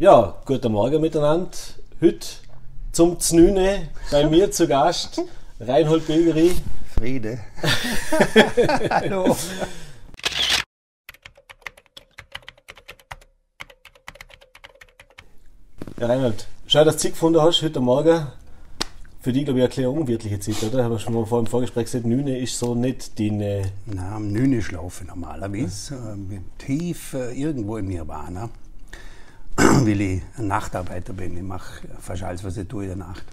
Ja, guten Morgen miteinander. Heute zum Znüne bei mir zu Gast Reinhold Bilgeri. Friede. Hallo. Ja, Reinhold, schau, dass du Zeit gefunden hast heute Morgen. Für dich, glaube ich, eine kleine unwirtliche Zeit, oder? Haben wir schon mal vor dem Vorgespräch gesagt, Nüne ist so nicht deine. Na, am Nüne schlafe ich normalerweise. Äh, tief äh, irgendwo im Nirvana. Weil ich ein Nachtarbeiter bin. Ich mache fast alles, was ich tue in der Nacht.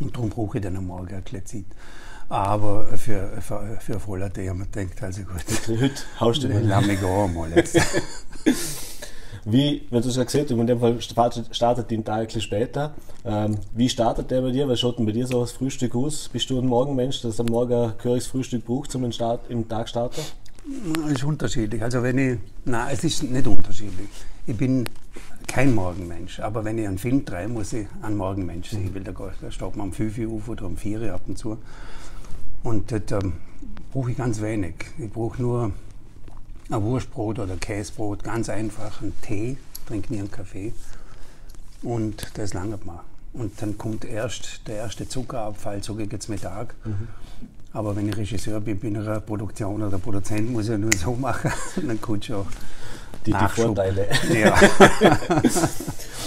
Und darum brauche ich dann am Morgen eine kleine Zeit. Aber für, für, für ein voller Tee haben wir gedacht, also gut. Heute haust du den. Lass mich gehen mal jetzt. Wie, wenn du es ja gesagt hast, in dem Fall startet, den Tag ein bisschen später. Ähm, wie startet der bei dir? Was schaut denn bei dir so das Frühstück aus? Bist du ein Morgenmensch, das am Morgen ein Frühstück braucht, um den Start, im Tag starten? Es ist unterschiedlich. Also wenn ich, nein, es ist nicht unterschiedlich. Ich bin kein Morgenmensch, aber wenn ich einen Film drehe, muss ich ein Morgenmensch sein, weil da, da steht man um 5 Uhr auf oder um 4 Uhr ab und zu. Und das ähm, brauche ich ganz wenig. Ich brauche nur ein Wurstbrot oder Käsebrot, ganz einfach, einen Tee, trinke nie einen Kaffee und das langt mir. Und dann kommt erst der erste Zuckerabfall, so gegen Mittag. Mhm. Aber wenn ich Regisseur bin, bin ich eine Produktion oder Produzent, muss ich ja nur so machen, dann kommt schon die, die Vorteile. Ja.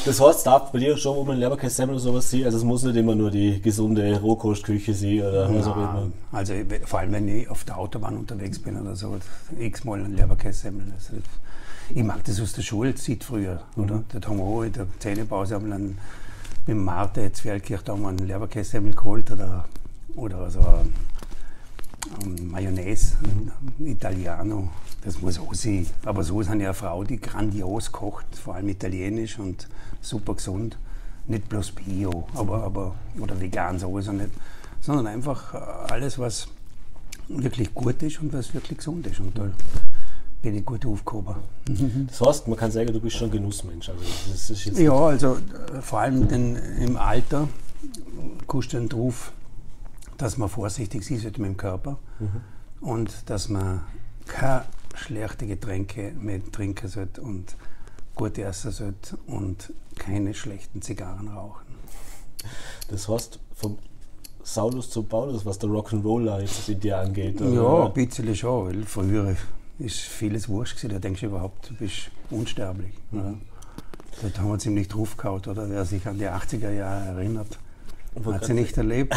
das heißt, es darf bei dir schon um ein Leberkässemmel oder sowas sein, also es muss nicht immer nur die gesunde Rohkostküche sein oder was auch immer. Also vor allem, wenn ich auf der Autobahn unterwegs bin oder so, x-mal ein Leberkässemmel. Also, ich mag das aus der Schulzeit früher, mhm. oder? Dort haben wir auch in der Zähnepause haben dann mit Marte Zwergkirch da haben wir einen Leberkässemmel geholt oder, oder so ein, Mayonnaise, ein Italiano das muss auch sein. Aber so ist eine Frau, die grandios kocht, vor allem italienisch und super gesund. Nicht bloß Bio, aber, aber, oder vegan sowieso nicht, sondern einfach äh, alles, was wirklich gut ist und was wirklich gesund ist. Und da bin ich gut aufgehoben. Das heißt, man kann sagen, du bist schon ein Genussmensch. Also das ist jetzt ja, also äh, vor allem den, im Alter kommst du dann drauf, dass man vorsichtig ist mit dem Körper mhm. und dass man kein schlechte Getränke mehr trinken sollte und gut essen sollte und keine schlechten Zigarren rauchen. Das heißt, vom Saulus zu Paulus, was der Rock'n'Roller jetzt in dir angeht? Oder? Ja, ein bisschen schon, weil früher ist vieles wurscht gewesen. Da denkst du überhaupt, du bist unsterblich. Mhm. Dort haben wir ziemlich draufgehauen, oder? Wer sich an die 80er Jahre erinnert, hat sie nicht erlebt.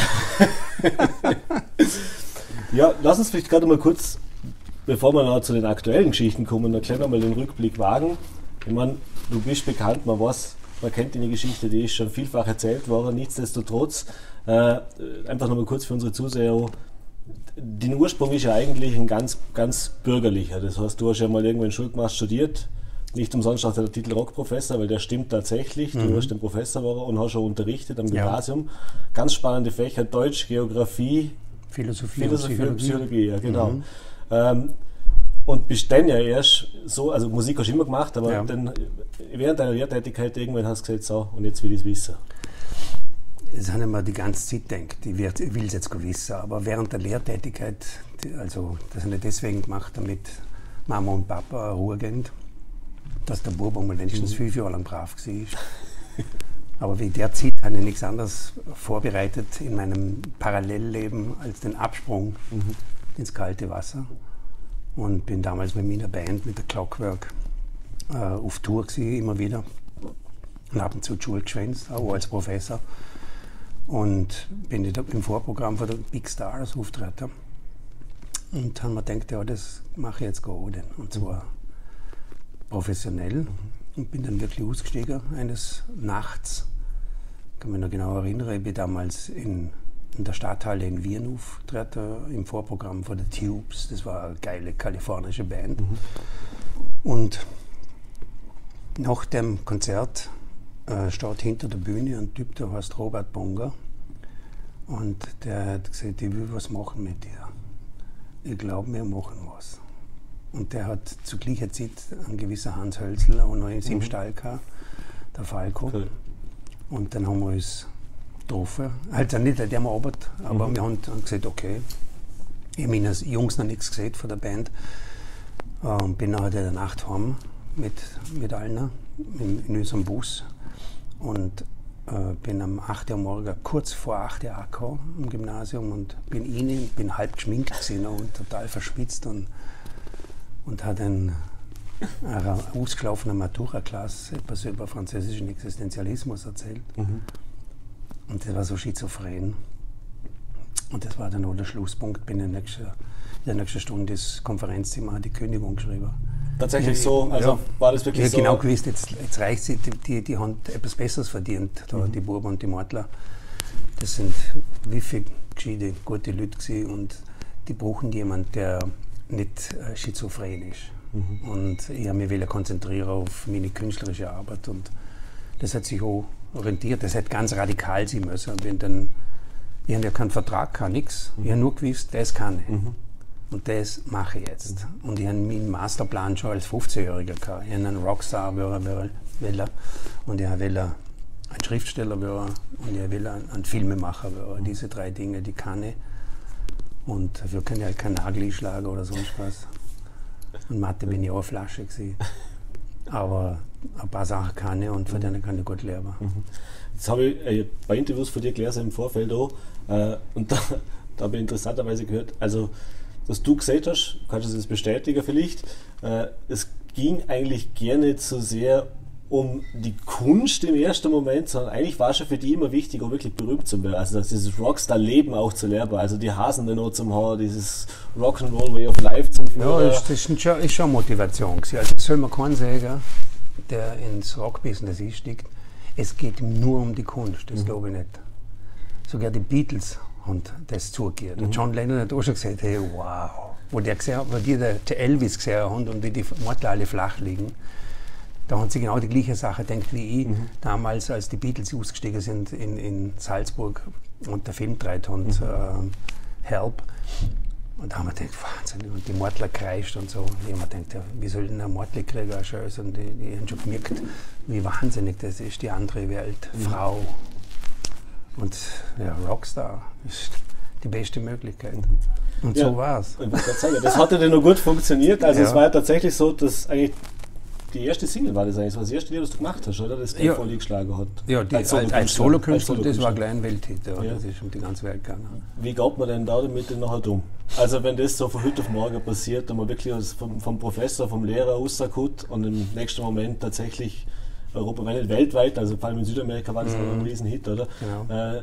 ja, lass uns vielleicht gerade mal kurz bevor wir noch zu den aktuellen Geschichten kommen, noch gleich nochmal den Rückblick wagen. Ich meine, du bist bekannt, man weiß, man kennt deine Geschichte, die ist schon vielfach erzählt worden. Nichtsdestotrotz, äh, einfach nochmal kurz für unsere Zuseher, den Ursprung ist ja eigentlich ein ganz, ganz bürgerlicher. Das heißt, du hast ja mal irgendwo in Schule studiert. Nicht umsonst auch der Titel Rockprofessor, weil der stimmt tatsächlich. Mhm. Du hast den Professor und hast schon unterrichtet am Gymnasium. Ja. Ganz spannende Fächer, Deutsch, Geografie, Philosophie, Philosophie und Psychologie. Psychologie ja, genau. Mhm. Ähm, und bist dann ja erst so, also Musik hast du immer gemacht, aber ja. dann während deiner Lehrtätigkeit irgendwann hast du gesagt, so, und jetzt will ich es wissen. Das habe ich mir die ganze Zeit gedacht, ich, will es jetzt wissen, aber während der Lehrtätigkeit, also das habe ich deswegen gemacht, damit Mama und Papa Ruhe gehen, dass der Bub einmal wenigstens mhm. fünf Jahre lang brav war. Aber wie der Zeit habe ich nichts anderes vorbereitet in meinem Parallellleben als den Absprung mhm ins kalte Wasser und bin damals mit meiner Band, mit der Clockwork, äh, auf Tour gewesen, immer wieder. Und ab und zu die Schule geschwänzt, auch als Professor. Und bin im Vorprogramm von der Big Stars auftreten. Und haben mir gedacht, ja, das mache ich jetzt gerade. Und zwar professionell. Und bin dann wirklich ausgestiegen eines Nachts. Ich kann mich noch genau erinnern, ich bin damals in in der Stadthalle in Wien auftreten, im Vorprogramm von The Tubes. Das war eine geile kalifornische Band. Mhm. Und nach dem Konzert äh, steht hinter der Bühne ein Typ, der heißt Robert Bonger. Und der hat gesagt, ich will was machen mit dir. Ich glaube, wir machen was. Und der hat zu gleicher Zeit einen gewissen Hans Hölzl auch noch in seinem mhm. Stall gehabt, der Falco. Cool. Und dann haben wir uns getroffen. Also nicht an dem Abend, aber mhm. wir haben dann gesagt, okay. Ich habe meinen Jungs noch nichts gesehen von der Band. Und bin nachher in der Nacht heim mit, mit allen. in, in unserem Bus und äh, bin am 8. Uhr morgen kurz vor 8 Uhr angekommen im Gymnasium und bin rein, bin halb geschminkt gewesen und total verschwitzt und, und hatte einen, eine ausgelaufene Matura-Klasse etwas über französischen Existenzialismus erzählt. Mhm. Und das war so schizophren. Und das war dann auch der Schlusspunkt. Bin in der nächsten, in der nächsten Stunde das Konferenzzimmer die Kündigung geschrieben. Tatsächlich so? Also ja, war das wirklich ich so? genau gewusst, jetzt, jetzt reicht es, die, die, die haben etwas Besseres verdient, da, mhm. die Buben und die Mortler. Das sind wie viele gescheite, gute Leute gewesen und die brauchen jemanden, der nicht äh, schizophren ist. Mhm. Und ich habe mich konzentrieren auf meine künstlerische Arbeit und das hat sich auch orientiert. Das hätte ganz radikal sein müssen. Wenn dann, ich habe ja keinen Vertrag, kann nichts. Mhm. Ich habe nur gewusst, das kann ich. Mhm. Und das mache ich jetzt. Und ich habe meinen Masterplan schon als 15-Jähriger gehabt. Ich habe einen Rockstar wollen, und ich will einen Schriftsteller wollen, und ich will einen Filmemacher wollen. Diese drei Dinge, die kann ich. Und dafür kann ich halt keinen Nagel schlagen oder sonst was. Und Mathe bin ich auch Flasche gewesen. Aber ein paar Sachen kann ich und von denen kann ich gut lernen. Mhm. Jetzt habe ich ein paar Interviews von dir gelesen im Vorfeld auch. Äh, und da, da habe ich interessanterweise gehört, also dass du gesagt hast, kannst du das bestätigen vielleicht, äh, es ging eigentlich gerne so sehr um die Kunst im ersten Moment, sondern eigentlich war es schon für die immer wichtig, auch wirklich berühmt zu werden. Also dieses Rockstar-Leben auch zu lernen, also die Hasen dann noch zum Haar, dieses Rock'n'Roll Way of Life zum Führen. Ja, das ist, schon, ist schon Motivation gewesen. Also soll man keinen sagen, der ins Rockbusiness einsteigt, es geht nur um die Kunst, das mhm. glaube ich nicht. Sogar die Beatles und das zugehört. Mhm. John Lennon hat auch schon gesagt, hey, wow. Wo, der gesehen, wo die der Elvis gesehen haben und wie die Mortler alle flach liegen, da haben sie genau die gleiche Sache gedacht wie ich mhm. damals, als die Beatles ausgestiegen sind in, in Salzburg und der Film dreht und mhm. äh, Help. Und da haben wir gedacht, Wahnsinn, und die Mortler kreischt und so. Und ich habe mir gedacht, ja, wie soll denn ein Mordlerkrieger schön sein? Und die, die haben schon gemerkt, wie wahnsinnig das ist, die andere Welt, mhm. Frau, und ja, Rockstar ist die beste Möglichkeit. Mhm. Und ja, so war es. Das hat ja noch gut funktioniert. Also ja. es war ja tatsächlich so, dass eigentlich die erste Single war das eigentlich, das war das erste Lied, das du gemacht hast, oder? Das ja. voll geschlagen hat. Ja, die, als, als, als Solokünstler, Solo das war gleich ein Welthit, ja. ja. das ist um die ganze Welt gegangen. Wie geht man denn da damit denn nachher um? Also wenn das so von heute auf morgen passiert und man wirklich vom, vom Professor, vom Lehrer rauskommt und im nächsten Moment tatsächlich Europa, wenn nicht weltweit, also vor allem in Südamerika war das mhm. ein Riesenhit, oder? Genau. Äh,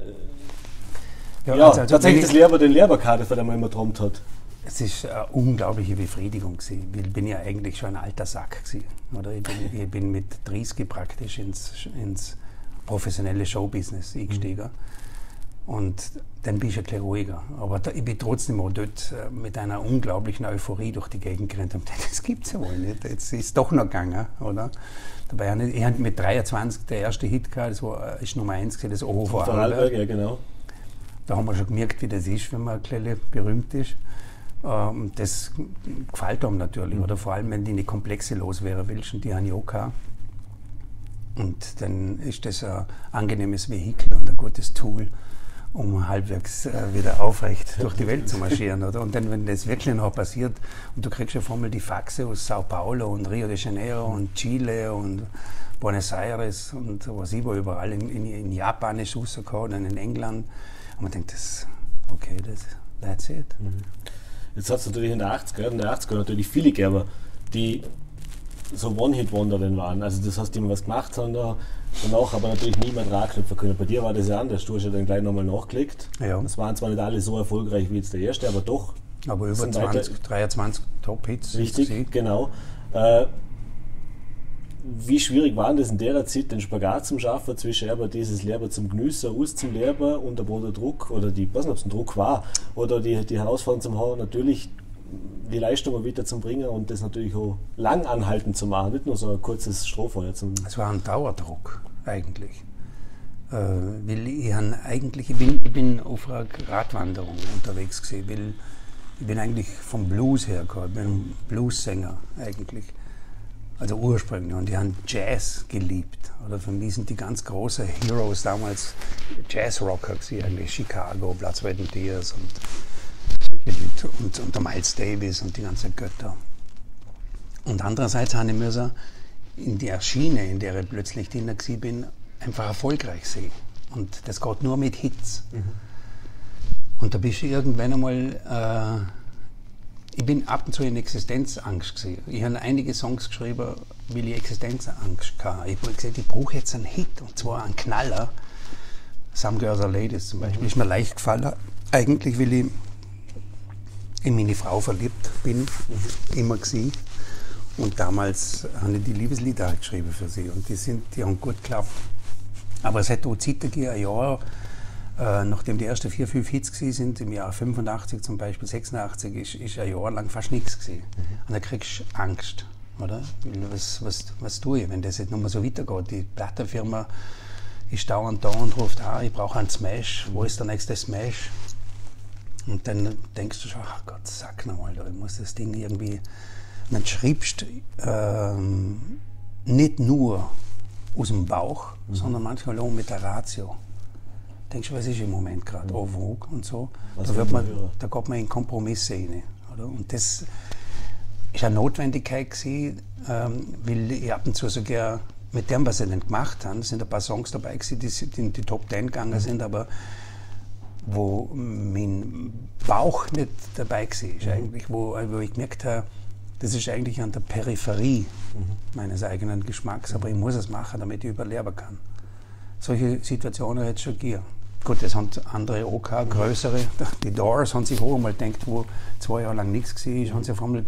ja, ja also, also tatsächlich das Lehrer, den Lehrerkarte, von dem man immer geträumt hat. Es ist eine unglaubliche Befriedigung gewesen. Ich bin ja eigentlich schon ein alter Sack gewesen, oder? Ich bin, ich bin mit 30 praktisch ins, ins professionelle Showbusiness eingestiegen. Mhm. Und dann bin ich ein bisschen ruhiger. Aber da, ich bin trotzdem auch dort äh, mit einer unglaublichen Euphorie durch die Gegend gerannt und das gibt es ja wohl nicht. Jetzt ist es doch noch gegangen, oder? Dabei habe ich mit 23 der erste Hit gehabt, das war, ist Nummer 1 gewesen, das Oho vor Vorarlberg. Ja, genau. Da haben wir schon gemerkt, wie das ist, wenn man ein bisschen berühmt ist. Ähm, das gefällt einem natürlich, mhm. oder vor allem, wenn die eine komplexe loswerden willst, und die haben gehabt. Und dann ist das ein angenehmes Vehikel und ein gutes Tool um halbwegs äh, wieder aufrecht durch die Welt zu marschieren. Oder? Und dann, wenn das wirklich noch passiert und du kriegst ja allem die Faxe aus Sao Paulo und Rio de Janeiro und Chile und Buenos Aires und was ich war überall, in, in, in Japan ist rausgekommen und in England. Und man denkt, das, okay, das, that's it. Mhm. Jetzt hat es natürlich in der 80er, in der 80er natürlich viele gegeben, die so One-Hit-Wonder waren. Also das heißt, die haben was gemacht haben da danach aber natürlich niemand ranknüpfen können. Bei dir war das ja anders. Du hast ja dann gleich nochmal nachgelegt. Ja. Das waren zwar nicht alle so erfolgreich wie jetzt der erste, aber doch. Aber über 20, 23 Top-Hits. Richtig, genau. Äh, wie schwierig war das in der Zeit, den Spagat zum Schaffen zwischen aber dieses Lehrer zum Genießen, aus zum Lehrer und aber der Druck, oder die, ich weiß nicht, ob es ein Druck war, oder die, die Herausforderung zum Haben, natürlich die Leistung wieder zu bringen und das natürlich auch lang anhalten zu machen, nicht nur so ein kurzes Strohfeuer. Zum es war ein Dauerdruck eigentlich. Äh, weil ich, eigentlich, ich, bin, ich bin auf einer Radwanderung unterwegs gewesen, weil ich bin eigentlich vom Blues hergekommen, ich bin Bluessänger eigentlich. Also ursprünglich. Und die haben Jazz geliebt. Oder für mich sind die ganz großen Heroes damals Jazzrocker gewesen, eigentlich Chicago, Platz Red Tears und und, und der Miles Davis und die ganzen Götter. Und andererseits habe ich müssen in der Schiene, in der ich plötzlich drin bin, einfach erfolgreich sehe. Und das geht nur mit Hits. Mhm. Und da bist du irgendwann einmal, äh, ich bin ab und zu in Existenzangst gesehen. Ich habe einige Songs geschrieben, weil ich Existenzangst hatte. Ich habe gesagt, ich brauche jetzt einen Hit, und zwar einen Knaller. Some Girls Are Ladies zum Beispiel, ist mir leicht gefallen. Eigentlich, weil ich in meine Frau verliebt bin, immer gewesen. Und damals habe ich die Liebeslieder geschrieben für sie und die, sind, die haben gut geklappt. Aber es hat auch Zeit gegeben, ein Jahr, äh, nachdem die ersten vier, fünf Hits sind, im Jahr 85 zum Beispiel, 86, ist, ist ein Jahr lang fast nichts gewesen. Mhm. Und dann kriegst du Angst, oder? Was, was, was tue ich, wenn das jetzt nochmal so weitergeht? Die Plattenfirma ist dauernd da und ruft, ah, ich brauche einen Smash, wo ist der nächste Smash? Und dann denkst du schon, ach Gott, sag nochmal, ich muss das Ding irgendwie dann schreibst ähm, nicht nur aus dem Bauch, mhm. sondern manchmal auch mit der Ratio. Denkst du, was ist im Moment gerade? Mhm. Oh, und so. da, wird man, da geht man in Kompromisse rein. Oder? Und das ist eine Notwendigkeit gewesen, ähm, weil ich ab und zu sogar mit dem, was sie dann gemacht haben, sind ein paar Songs dabei gewesen, die in die Top Ten gegangen mhm. sind, aber wo mein Bauch nicht dabei war, mhm. eigentlich, wo, wo ich gemerkt habe, das ist eigentlich an der Peripherie mhm. meines eigenen Geschmacks, aber ich muss es machen, damit ich überleben kann. Solche Situationen hätte es schon gegeben. Gut, das haben andere auch größere. Die Doors haben sich auch einmal gedacht, wo zwei Jahre lang nichts war, haben sie auf einmal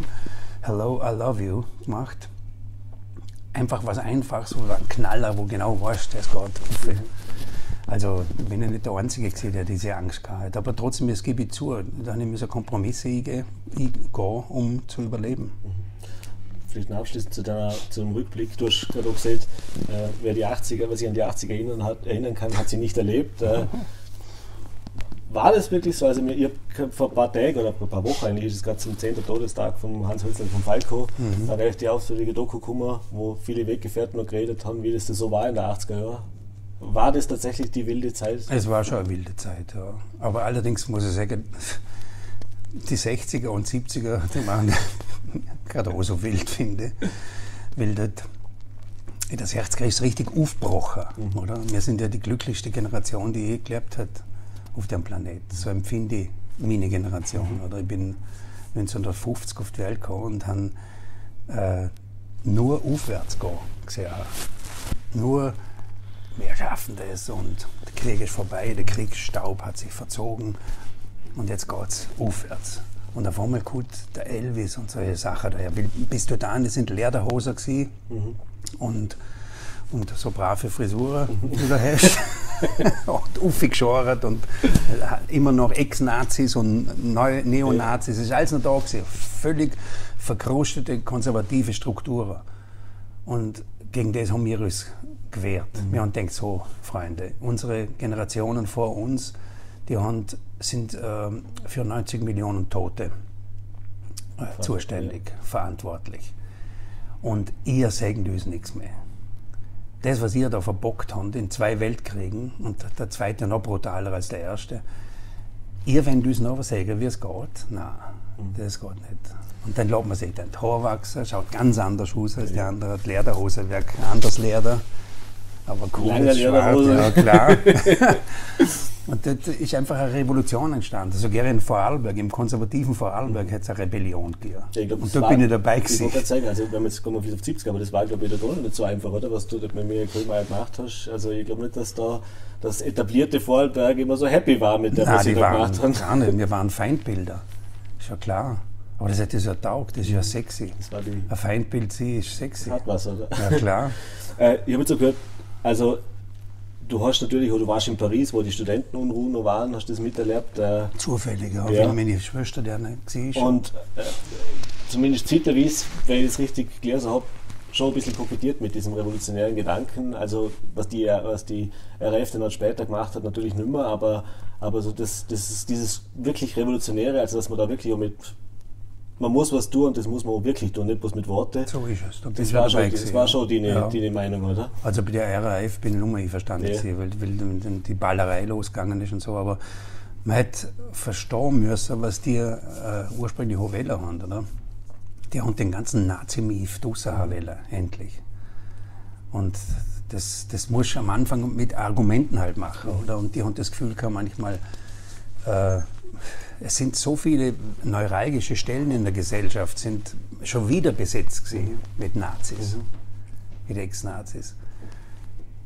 Hello, I love you gemacht. Einfach was Einfaches, so ein Knaller, wo genau weißt, das geht. Also ich bin ja nicht der Einzige gewesen, der diese Angst gehabt Aber trotzdem, das gebe ich zu, da habe ich Kompromisse eingehen, um zu überleben. Vielleicht noch abschließend zu, deiner, zu dem Rückblick. Du hast gerade auch gesagt, äh, wer die 80er, wer sich an die 80er erinnern, hat, erinnern kann, hat sie nicht erlebt. Äh, war das wirklich so? Also mir, ich habe vor ein paar Tagen oder ein paar Wochen eigentlich, ist es gerade zum 10. Todestag von Hans Hölzler von Falco, mhm. eine recht ausführliche Doku gekommen, wo viele Weggefährten noch geredet haben, wie das so war in der 80er Jahren. War das tatsächlich die wilde Zeit? Es war schon eine wilde Zeit, ja. Aber allerdings muss ich sagen, die 60er und 70er, die waren gerade auch so wild, finde weil das, das Herz ist richtig aufgebrochen, mhm. oder? Wir sind ja die glücklichste Generation, die je gelebt hat auf dem Planeten. So empfinde ich meine Generation, mhm. oder? Ich bin 1950 auf die Welt gekommen und habe äh, nur aufwärts gehen gesehen. Nur wir schaffen das und der Krieg ist vorbei, der Kriegsstaub hat sich verzogen und jetzt geht es aufwärts. Und auf einmal kommt der Elvis und solche Sachen daher. Bis du da, das sind Lederhosen gewesen mhm. und, und so brave Frisuren, die du hast. und aufgeschoren und immer noch Ex-Nazis und Neu Neonazis. Es ist alles noch da gewesen. Völlig verkrustete, konservative Strukturen. Und gegen das haben wir uns gewehrt. Mhm. Wir haben gedacht, so, Freunde, unsere Generationen vor uns, die haben, sind äh, für 90 Millionen Tote äh, zuständig, ja. verantwortlich. Und ihr sagt uns nichts mehr. Das, was ihr da verbockt habt in zwei Weltkriegen, und der zweite noch brutaler als der erste, ihr wollt uns noch was sagen, wie es geht? Nein, mhm. das geht nicht. Und dann lässt man sich den Haar wachsen, schaut ganz anders aus als die anderen. Die Lederhose wird anders Leder. Aber cool, Lederhose. Ja, klar. und das ist einfach eine Revolution entstanden. Also gerne in Vorarlberg, im konservativen Vorarlberg, hat es eine Rebellion gegeben. Ja, glaub, und da bin ich dabei gewesen. Ich wollte sagen, also wenn wir jetzt kommen auf 70 aber das war glaube ich da nicht so einfach, oder? Was du mit mir Grünmeier gemacht hast. Also ich glaube nicht, dass da das etablierte Vorarlberg immer so happy war mit der, Nein, was sie da gemacht haben. Gar nicht, wir waren Feindbilder. Ist ja klar. Aber das hat ja so taugt, das ist ja sexy. Das war die Ein Feindbild sie ist sexy. Hat was, oder? Ja, klar. äh, ich habe jetzt so gehört, also du hast natürlich, du warst in Paris, wo die Studentenunruhen noch waren, hast du das miterlebt? Äh, Zufällig, ja. ja. meine Schwester, der war. Und äh, zumindest zeitweise, wenn ich es richtig gelesen habe, schon ein bisschen kokettiert mit diesem revolutionären Gedanken. Also was die, was die RF dann später gemacht hat, natürlich nicht mehr, aber, aber so das, das ist dieses wirklich Revolutionäre, also dass man da wirklich auch mit man muss was tun und das muss man auch wirklich tun, nicht bloß mit Worten. So ist es. Das, war, schon, das war schon die, ja. die, Meinung, oder? Also bei der RAF bin ich nur mal einverstanden, ja. weil, weil die Ballerei losgegangen ist und so, aber man hätte verstehen müssen, was die äh, ursprünglich Wähler haben, oder? Die haben den ganzen Nazi-Mief mhm. endlich. Und das, das muss am Anfang mit Argumenten halt machen. Oder? Und die haben das Gefühl gehabt, manchmal, äh, es sind so viele neuralgische Stellen in der Gesellschaft, sind schon wieder besetzt gewesen mit Nazis, mit Ex-Nazis.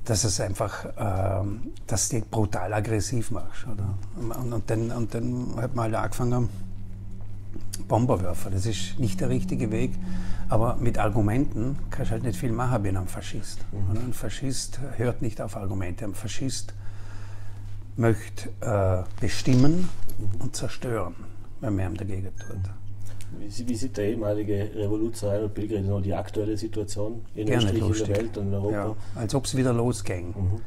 Dass es einfach, ähm, dass die brutal aggressiv machst. Oder? Und, und, dann, und dann hat man halt angefangen, Bomberwerfer. Das ist nicht der richtige Weg. Aber mit Argumenten kannst du halt nicht viel machen wie ein Faschist. Mhm. Ein Faschist hört nicht auf Argumente. Ein Faschist möchte äh, bestimmen mhm. Und zerstören, wenn man ihm dagegen tut. Wie, wie sieht der ehemalige Revolution Reinhard Pilger noch die aktuelle Situation in Österreich, in der Welt und in Europa? Ja, als ob es wieder losging. Mhm.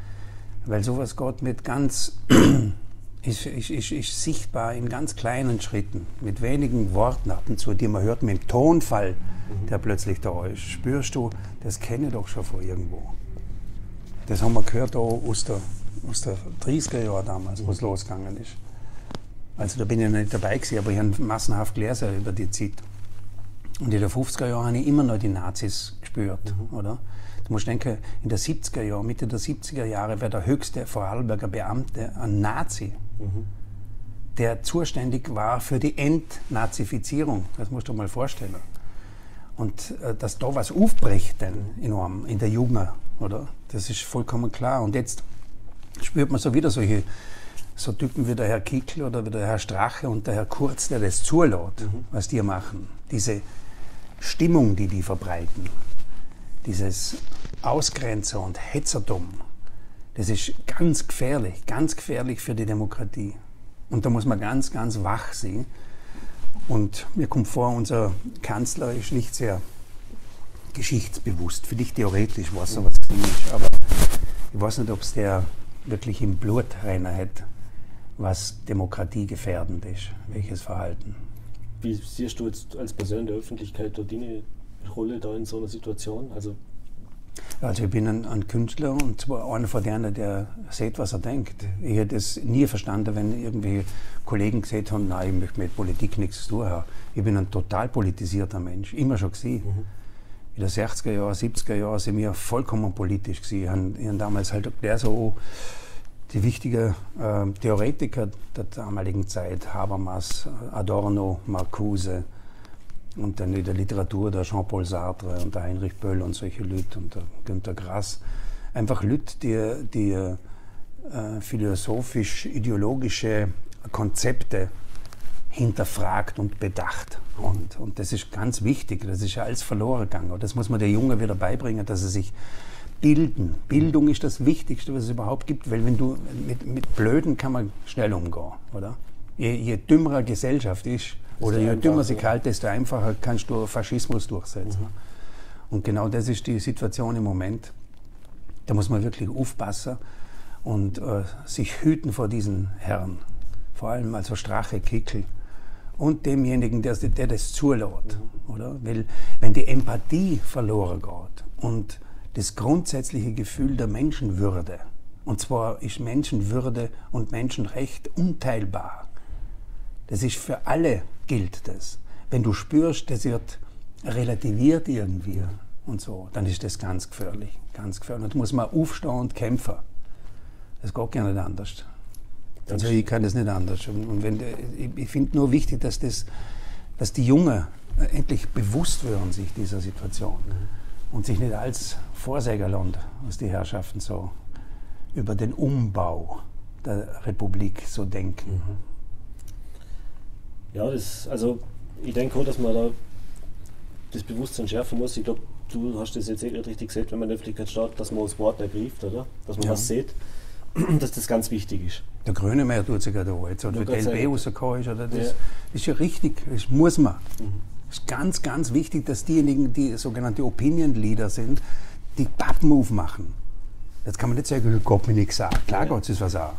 Weil sowas geht mit ganz ist, ist, ist, ist, sichtbar in ganz kleinen Schritten, mit wenigen Worten ab und zu, die man hört, mit dem Tonfall, mhm. der plötzlich da ist. Spürst du, das kenne ich doch schon von irgendwo. Das haben wir gehört auch aus der, aus der 30er Jahre damals, wo es losgegangen ist. Also da bin ich noch nicht dabei gewesen, aber ich habe massenhaft gelesen über die Zeit. Und in den 50er Jahren habe ich immer noch die Nazis gespürt, mhm. oder? Du musst denken, in den 70er Jahren, Mitte der 70er Jahre war der höchste Vorarlberger Beamte ein Nazi der zuständig war für die Entnazifizierung. Das musst du dir mal vorstellen. Und äh, dass da was aufbricht dann enorm in der Jugend, oder? Das ist vollkommen klar. Und jetzt spürt man so wieder solche so Typen wie der Herr Kickl oder wie der Herr Strache und der Herr Kurz, der das zulässt, mhm. was die machen. Diese Stimmung, die die verbreiten, dieses Ausgrenzer und Hetzertum, das ist ganz gefährlich, ganz gefährlich für die Demokratie. Und da muss man ganz, ganz wach sein. Und mir kommt vor, unser Kanzler ist nicht sehr geschichtsbewusst. Vielleicht theoretisch was sowas ist, aber ich weiß nicht, ob es der wirklich im Blut reiner hat, was Demokratie gefährdend ist, welches Verhalten. Wie siehst du jetzt als Person der Öffentlichkeit deine Rolle da in so einer Situation? Also also ich bin ein, ein, Künstler und zwar einer von denen, der sieht, was er denkt. Ich hätte es nie verstanden, wenn irgendwie Kollegen gesagt haben, nein, ich möchte mit Politik nichts zu tun haben. Ich bin ein total politisierter Mensch, immer schon gewesen. Mhm. In den 60er Jahren, 70er Jahren sind wir vollkommen politisch gewesen. Ich habe damals halt der so die wichtigen äh, Theoretiker der damaligen Zeit, Habermas, Adorno, Marcuse, und dann in der Literatur der Jean-Paul Sartre und der Heinrich Böll und solche Leute und der Günter Grass. Einfach Leute, die, die äh, philosophisch-ideologische Konzepte hinterfragt und bedacht. Und, und das ist ganz wichtig. Das ist ja alles verloren gegangen. Das muss man der Junge wieder beibringen, dass er sich bilden. Bildung ist das Wichtigste, was es überhaupt gibt, weil wenn du mit, mit Blöden kann man schnell umgehen, oder? Je, je dümmerer Gesellschaft ist, oder je dümmer sie kalt, desto einfacher kannst du Faschismus durchsetzen. Mhm. Und genau das ist die Situation im Moment. Da muss man wirklich aufpassen und äh, sich hüten vor diesen Herren. Vor allem also Strache, Kickel und demjenigen, der, der das zulässt. Mhm. Oder? Weil wenn die Empathie verloren geht und das grundsätzliche Gefühl der Menschenwürde, und zwar ist Menschenwürde und Menschenrecht unteilbar. Das ist für alle gilt das. Wenn du spürst, das wird relativiert irgendwie und so, dann ist das ganz gefährlich. Ganz gefährlich. Und da muss man aufstehen und kämpfen. Das geht gar nicht anders. Also ich kann das nicht anders. Und wenn, ich finde nur wichtig, dass, das, dass die Jungen endlich bewusst werden sich dieser Situation mhm. und sich nicht als Vorsägerland, was die Herrschaften so über den Umbau der Republik so denken. Mhm. Ja, das, also ich denke auch, dass man da das Bewusstsein schärfen muss. Ich glaube, du hast das jetzt eh richtig gesagt, wenn man in der Öffentlichkeit steht, dass man das Wort ergreift, oder? Dass man ja. was sieht, dass das ganz wichtig ist. Der Grönemeyer tut sich gerade jetzt, oder der LB rausgekommen ist, oder? Das ja. ist ja richtig, das muss man. Mhm. Es ist ganz, ganz wichtig, dass diejenigen, die sogenannte Opinion Leader sind, die Pappen machen. Jetzt kann man nicht sagen, Gott mir nichts sagen. Klar, ja. Gott ist was auch.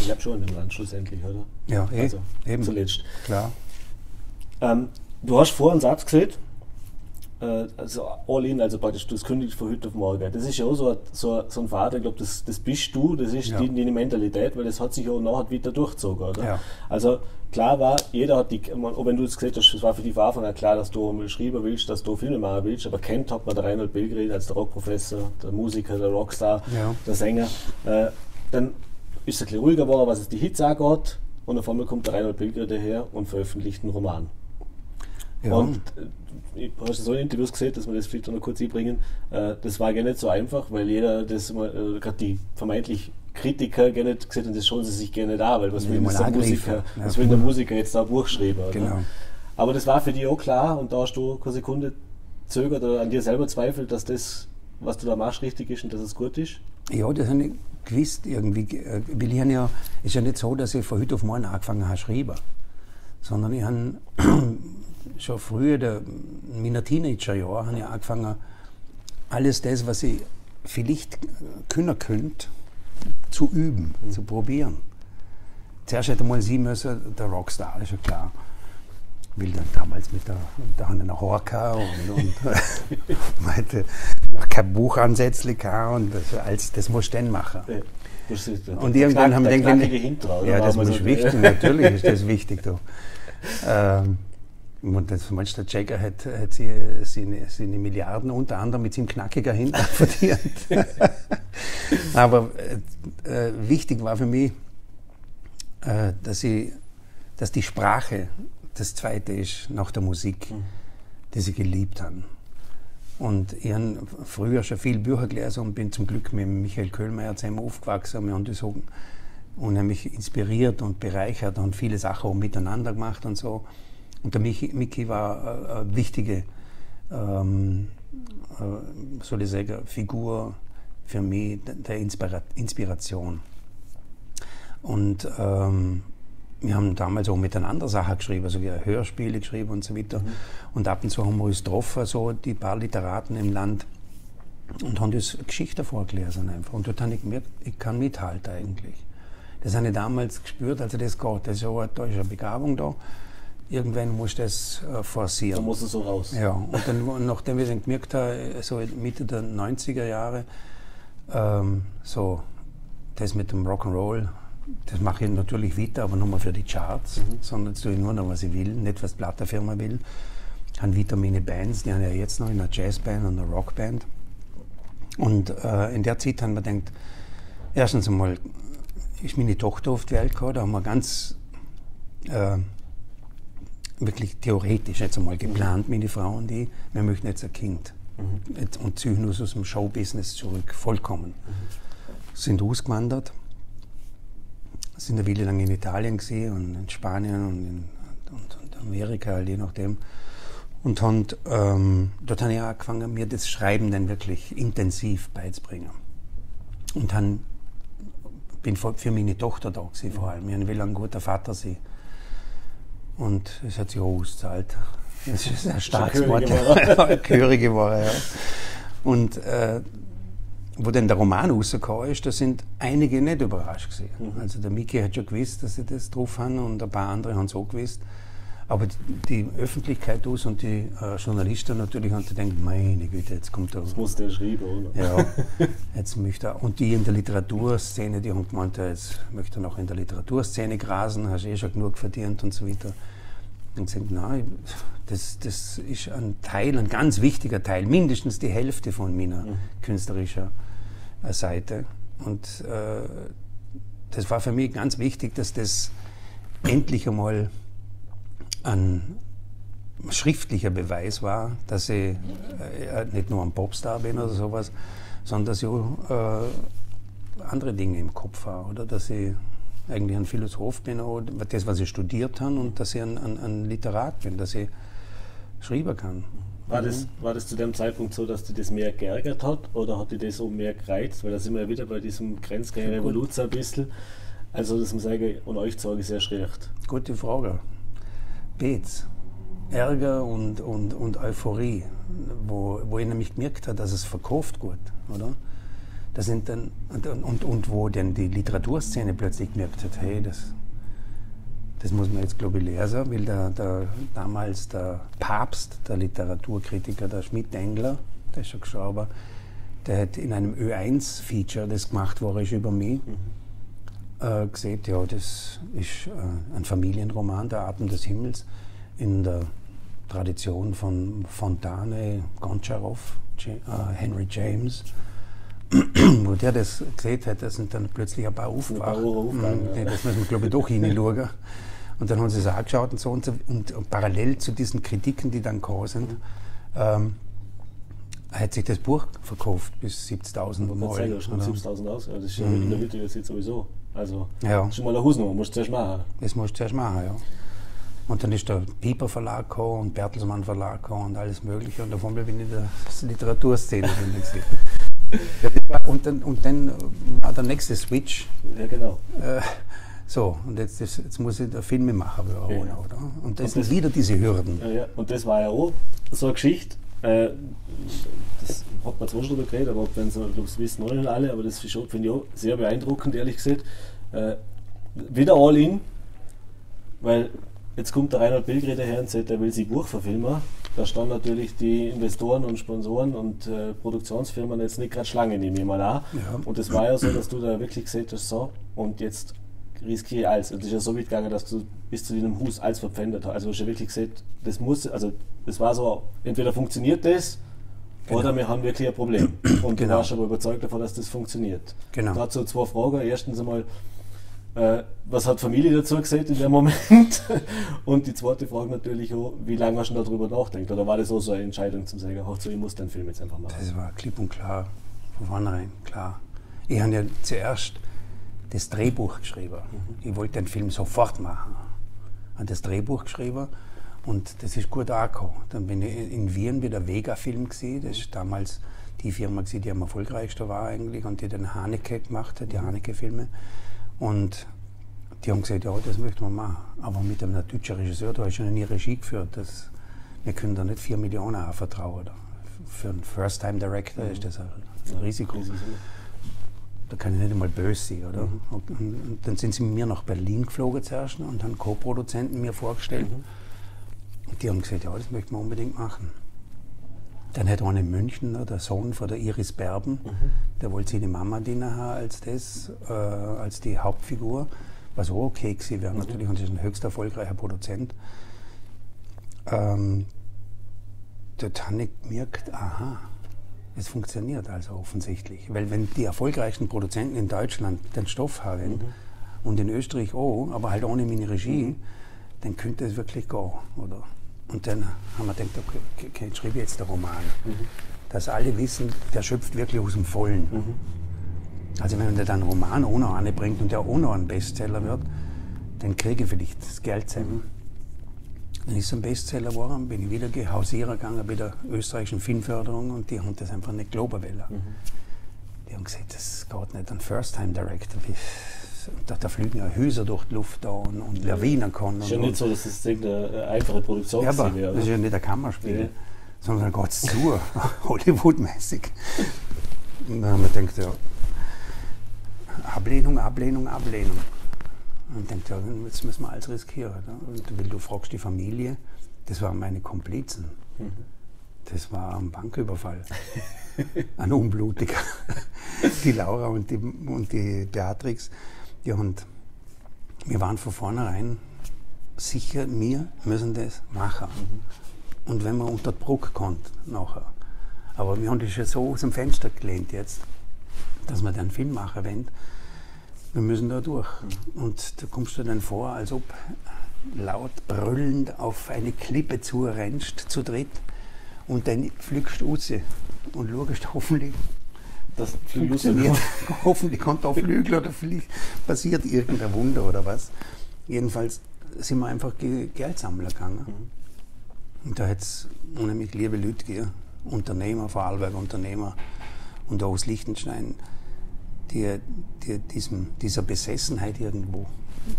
Ich habe schon im Land schlussendlich, oder? Ja, eh, also, eben. Zuletzt. Klar. Ähm, du hast vorhin einen Satz gesagt, äh, also all in, also praktisch das kündigt von heute auf morgen. Das ist ja auch so, so, so ein Vater, ich glaube, das, das bist du, das ist Ja. die, die Mentalität, weil das hat sich auch nachher wieder durchgezogen, oder? Ja. Also klar war, jeder hat die, auch wenn du jetzt gesagt hast, es war für die von Anfang an klar, dass du schreiben willst, dass du Filme machen willst, aber kennt hat man der Reinhold Belgrin als der Rockprofessor, der Musiker, der Rockstar, Ja. der Sänger. Äh, dann ist es ein bisschen ruhiger geworden, was es die Hits angeht. Und auf einmal kommt der Reinhold Belgrin daher und veröffentlicht einen Roman. Ja. Und äh, ich habe so in Interviews gesehen, dass wir das vielleicht noch kurz einbringen. Äh, das war gar nicht so einfach, weil jeder das immer, äh, gerade die vermeintlich Kritiker gerne nicht gesehen haben, das schauen sie sich gerne da, weil was will, der. Musiker, Ja. was will der Musiker jetzt da ein Buch schreiben? Genau. Aber das war für dich auch klar und da hast du keine Sekunde zögert oder an dir selber zweifelt, dass das, was du da machst, richtig ist und dass es gut ist? Ja, das habe ich gewusst irgendwie. äh, Weil ich ja, ist ja nicht so, dass ich von heute auf morgen angefangen habe zu schreiben. Sondern ich habe schon früher, der, in meinen Teenagerjahren, habe ich angefangen, alles das, was ich vielleicht können könnte, zu üben, zu probieren. Zuerst hätte mal sie müssen, der Rockstar, ist ja klar. Weil dann damals mit der, da haben wir noch Horka und, und man hätte noch kein Buch ansätzlich und das, als, das musst du dann machen. Ja. Das ist der- Und irgendwann haben wir gedacht, ja, das ist wichtig, natürlich ist das wichtig. Du. Ähm, und das meinst der Jagger hat, hat sie, seine, seine Milliarden unter anderem mit seinem knackiger Hintern verdient. Aber äh, äh, wichtig war für mich, äh, dass, ich, dass die Sprache das Zweite ist nach der Musik, die sie geliebt haben. Und ich habe früher schon viel Bücher gelesen und bin zum Glück mit Michael Köhlmeier zusammen aufgewachsen. Wir haben das unheimlich inspiriert und bereichert und viele Sachen auch miteinander gemacht und so. Und der Michi, Michi war äh, eine wichtige, ähm, äh, soll ich sagen, Figur für mich der Inspira Inspiration. Und ähm, wir haben damals auch miteinander Sachen geschrieben, also wir Hörspiele geschrieben und so weiter. Und ab und zu haben wir uns getroffen, so die paar Literaten im Land, und haben das Geschichte vorgelesen einfach. Und dort habe ich gemerkt, ich kann mithalten eigentlich. Das habe ich damals gespürt, also das geht. Das ist ist eine Begabung da. Irgendwann muss das äh, Da forcieren. muss es so raus. Ja, und dann, nachdem ich dann gemerkt habe, so Mitte der 90er Jahre, ähm, so das mit dem Rock'n'Roll, das mache ich natürlich weiter, aber nur mal für die Charts, sondern jetzt tue ich nur noch, was ich will, nicht was die Plattenfirma will. Ich habe weiter meine Bands, die haben ja jetzt noch eine Jazzband und eine Rockband. Und äh, in der Zeit haben wir gedacht, erstens einmal ist meine Tochter auf die Welt gekommen, da haben wir ganz äh, wirklich theoretisch jetzt einmal geplant, meine Frau und ich, wir möchten jetzt ein Kind. Jetzt- Und ziehen uns aus dem Showbusiness zurück, vollkommen. Sind ausgewandert, sind eine Weile lang in Italien gesehen und in Spanien und in und, und Amerika, je nachdem. Und haben, ähm, dort habe ich angefangen, mir das Schreiben dann wirklich intensiv beizubringen. Und dann bin für für meine Tochter da gewesen, vor allem. Ich will ein guter Vater sein. Und es hat sich auch ausgezahlt. Das ist ein starkes Wort. Körig geworden, ja. Und äh, wo dann der Roman rausgekommen ist, da sind einige nicht überrascht gewesen. Also der Miki hat schon gewusst, dass sie das drauf haben und ein paar andere haben es auch gewusst. Aber die, Öffentlichkeit aus und die äh, Journalisten natürlich haben gedacht, meine Güte, jetzt kommt der Das muss der schreiben, oder? ja, jetzt möchte er, und die in der Literaturszene, die haben gemeint, ja, jetzt möchte er noch in der Literaturszene grasen, hast eh schon genug verdient und so weiter. Und gesagt, nein, das, das ist ein Teil, ein ganz wichtiger Teil, mindestens die Hälfte von meiner künstlerischen äh, Seite. Und äh, das war für mich ganz wichtig, dass das endlich einmal ein schriftlicher Beweis war, dass ich äh, nicht nur ein Popstar bin oder sowas, sondern dass ich auch äh, andere Dinge im Kopf habe. Oder dass ich eigentlich ein Philosoph bin, oder das, was ich studiert habe, und dass ich ein, ein, ein Literat bin, dass ich schreiben kann. War das, war das zu dem Zeitpunkt so, dass dich das mehr geärgert hat oder hat dich das so mehr gereizt? Weil da sind wir ja wieder bei diesem Grenzgänger Revolution ein bisschen. Also, dass man sagen, und euch sage ich sehr schlecht. Gute Frage. Beets. Ärger und, und, und Euphorie, wo, wo ich nämlich gemerkt habe, dass es verkauft gut, oder? Das sind dann, und, und, und wo dann die Literaturszene plötzlich gemerkt hat, hey, das, Das muss man jetzt, glaube ich, lesen, weil der, der, damals der Papst, der Literaturkritiker, der Schmidt-Engler, der ist schon gestorben, der hat in einem Ö1-Feature, das gemacht war, ist über mich, mhm. Äh, gesehen, ja, das ist äh, ein Familienroman, der Atem des Himmels, in der Tradition von Fontane, Goncharov, äh, Henry James. Wo der das gesehen hat, da sind dann plötzlich ein paar aufgewacht. Mhm, ja. Das müssen wir, glaube ich, doch hinschauen. Und dann haben sie es angeschaut und so. Und, und, und, parallel zu diesen Kritiken, die dann gekommen sind, ähm, hat sich das Buch verkauft bis 70.000 Mal. Ja, schon 70.000 aus. Ja, das ist mhm. in der Hütte jetzt sowieso. Also, ja. das ist schon mal eine Hausnummer, musst du zuerst machen. Das musst du zuerst machen, ja. Und dann ist der Pieper Verlag gekommen und Bertelsmann Verlag gekommen und alles Mögliche. Und davon bin ich in der Literaturszene ja, und, dann, und dann war der nächste Switch. Ja, genau. Äh, so, und jetzt, das, jetzt muss ich der Filmemacher werden, ja. oder? Und das und sind wieder diese Hürden. Ja, ja. Und das war ja auch so eine Geschichte. Äh, das hat man zwar schon drüber geredet, aber wenn das wissen noch nicht alle, aber das finde ich auch sehr beeindruckend, ehrlich gesagt. Äh, wieder all in, weil jetzt kommt der Reinhard Bilgrede her und sagt, er will sie Buch verfilmen. Da standen natürlich die Investoren und Sponsoren und äh, Produktionsfirmen jetzt nicht gerade Schlange, nehme ich mal an. Ja. Und es war ja so, dass du da wirklich gesagt hast, so, und jetzt riskiere alles. Und es ist ja so weit gegangen, dass du bis zu deinem Hus alles verpfändet hast. Also hast du wirklich gesagt, das muss, also das war so, entweder funktioniert das genau. oder wir haben wirklich ein Problem. Und genau. du warst aber überzeugt davon, dass das funktioniert. Genau. Dazu zwei Fragen. Erstens einmal, äh, was hat Familie dazu gesagt in dem Moment? Und die zweite Frage natürlich auch, wie lange hast du darüber nachgedacht? Oder war das auch so eine Entscheidung zum sagen, ach so, ich muss den Film jetzt einfach machen? Das war klipp und klar, von vornherein, klar. Ich habe ja zuerst das Drehbuch geschrieben. Mhm. Ich wollte den Film sofort machen. Ich habe das Drehbuch geschrieben und das ist gut angekommen. Dann bin ich in Wien bei der Vega-Film gesehen. Das ist damals die Firma, gewesen, die am erfolgreichsten war eigentlich und die den Haneke gemacht hat, die mhm. Haneke-Filme. Und die haben gesagt, ja, das möchten wir machen. Aber mit einem deutschen Regisseur, du hast ja nie Regie geführt. Das, wir können da nicht 4 Millionen anvertrauen. Für einen First-Time-Director mhm. ist das ein, ein Risiko. Da kann ich nicht einmal böse sein, oder? Mhm. Und, und, dann sind sie mit mir nach Berlin geflogen zuerst und haben Co-Produzenten mir vorgestellt. Mhm. Und die haben gesagt, ja, das möchten wir unbedingt machen. Dann hat einer in München, der Sohn von der Iris Berben, mhm. der wollte seine Mama dienen als das, äh, als die Hauptfigur, was auch okay gewesen wäre mhm. natürlich, und sie ist ein höchst erfolgreicher Produzent. Ähm, dort habe ich gemerkt, aha, es funktioniert also offensichtlich. Weil wenn die erfolgreichsten Produzenten in Deutschland den Stoff haben mhm. und in Österreich auch, aber halt ohne meine Regie, mhm. Dann könnte es wirklich gehen, oder? Und dann haben wir gedacht, okay, okay ich schreibe jetzt den Roman. Mhm. Dass alle wissen, der schöpft wirklich aus dem Vollen. Mhm. Also wenn der dann einen Roman ohne eine bringt und der noch ein Bestseller wird, dann kriege ich vielleicht das Geld zusammen. Mhm. Dann ist es ein Bestseller geworden, bin ich wieder hausieren gegangen bei der österreichischen Filmförderung und die haben das einfach nicht glauben wollen. Mhm. Die haben gesagt, das geht nicht, ein First-Time-Director da, da, fliegen ja Häuser durch die Luft da und, und Lawinen. Es ist ja nicht so, dass das eine einfache Produktion ja, aber wäre. Das ist ja nicht ein Kammerspiel, ja. sondern geht es zu, Hollywood-mäßig. Und dann haben wir gedacht, ja, Ablehnung, Ablehnung, Ablehnung. Und denkt, ja, jetzt müssen wir alles riskieren. Und weil du fragst die Familie, das waren meine Komplizen. Mhm. Das war ein Banküberfall. ein unblutiger. die Laura und die, und die Beatrix ja, und wir waren von vornherein sicher, wir müssen das machen. Mhm. Und wenn man unter Druck kommt, nachher. Aber wir haben das ja so aus dem Fenster gelehnt jetzt, dass man den Film machen wollen. Wir müssen da durch. Mhm. Und da kommst du dann vor, als ob laut brüllend auf eine Klippe zurennst, zu dritt, und dann fliegst du raus und schaust hoffentlich das funktioniert. Hoffentlich kommt auf Flügel oder vielleicht passiert irgendein Wunder oder was. Jedenfalls sind wir einfach Geldsammler gegangen. Mhm. Und da hat es unheimlich liebe Leute gegeben, Unternehmer, Vorarlberg Unternehmer und auch aus Liechtenstein, die, die diesem, dieser Besessenheit irgendwo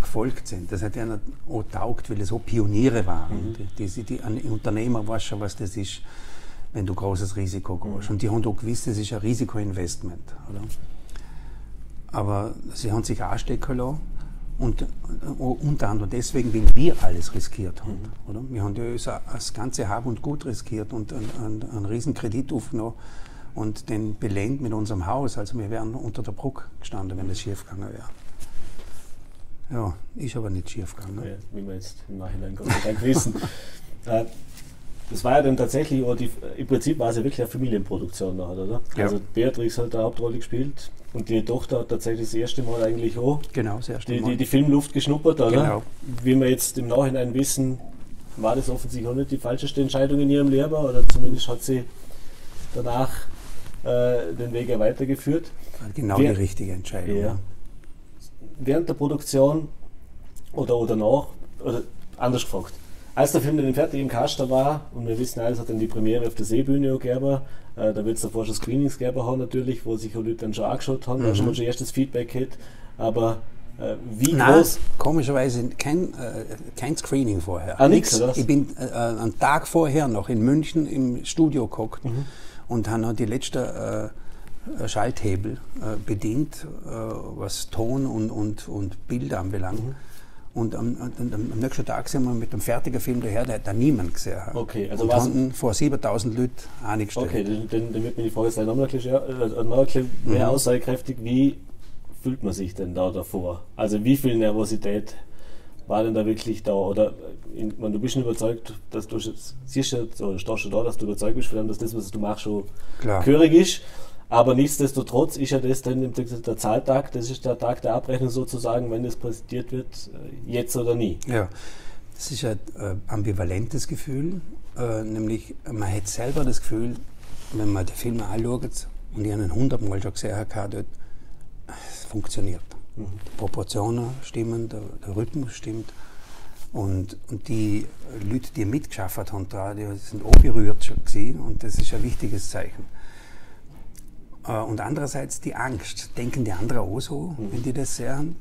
gefolgt sind. Das hat ihnen auch taugt, weil es so Pioniere waren. Mhm. Die, die, die, ein Unternehmer weiß schon, was das ist wenn du großes Risiko gehst. Mhm. Und die haben auch gewusst, das ist ein Risikoinvestment. Oder? Aber sie haben sich anstecken lassen Und äh, unter anderem deswegen, weil wir alles riskiert haben. Mhm. Oder? Wir haben ja das ganze Hab und Gut riskiert und einen, einen, einen riesen Kredit aufgenommen und den belehnt mit unserem Haus. Also wir wären unter der Brücke gestanden, wenn das schief gegangen wäre. Ja, ist aber nicht schief gegangen. Ja, wie wir jetzt im Nachhinein Gott sei Dank wissen. Äh, das war ja dann tatsächlich, die, im Prinzip war es ja wirklich eine Familienproduktion nachher, oder? Ja. Also Beatrix hat eine Hauptrolle gespielt und die Tochter hat tatsächlich das erste Mal eigentlich auch genau, das erste die, Mal. Die, die Filmluft geschnuppert, oder? Genau. Wie wir jetzt im Nachhinein wissen, war das offensichtlich auch nicht die falscheste Entscheidung in ihrem Leben, oder zumindest hat sie danach äh, den Weg ja weitergeführt. Genau Wer, die richtige Entscheidung. Ja. Während der Produktion oder, oder nach, oder anders gefragt, als der Film dann fertig im Kasten war, und wir wissen alles, hat dann die Premiere auf der Seebühne gegeben, äh, da wird es davor schon Screenings gegeben haben natürlich, wo sich die Leute dann schon angeschaut haben, mhm. da schon mal schon erstes Feedback hat, aber äh, wie Nein, groß? komischerweise kein, äh, kein Screening vorher. Ah, nix, nix. Ich bin äh, einen Tag vorher noch in München im Studio geguckt mhm. und habe noch die letzte äh, Schalthebel äh, bedient, äh, was Ton und, und, und Bilder anbelangt. Mhm. Und am, am, am, nächsten Tag sind wir mit dem fertigen Film daher, der hat da niemand gesehen. Okay, also und hatten vor 7000 Leuten eingestellt. Okay, dann, dann, dann wird mir die Frage sein, nochmal ein bisschen, äh, noch ein bisschen mehr mhm. aussagekräftig. Wie fühlt man sich denn da davor? Also wie viel Nervosität war denn da wirklich da? Oder in, man, du bist schon überzeugt, dass du siehst oder stehst schon da, dass du überzeugt bist, dass das, was du machst, schon Klar. gehörig ist. Aber nichtsdestotrotz ist ja das dann der Zahltag, das ist der Tag der Abrechnung sozusagen, wenn das präsentiert wird, äh, jetzt oder nie. Ja, das ist ein äh, ambivalentes Gefühl, äh, nämlich man hat selber das Gefühl, wenn man den Film anschaut, und ich habe ihn hundertmal schon gesehen, habe, es funktioniert. Mhm. Die Proportionen stimmen, der, der Rhythmus stimmt. Und, und, die Leute, die mitgeschafft haben, die sind auch berührt schon gewesen, und das ist ein wichtiges Zeichen. Äh, und andererseits die Angst. Denken die anderen auch so, wenn die das sehen?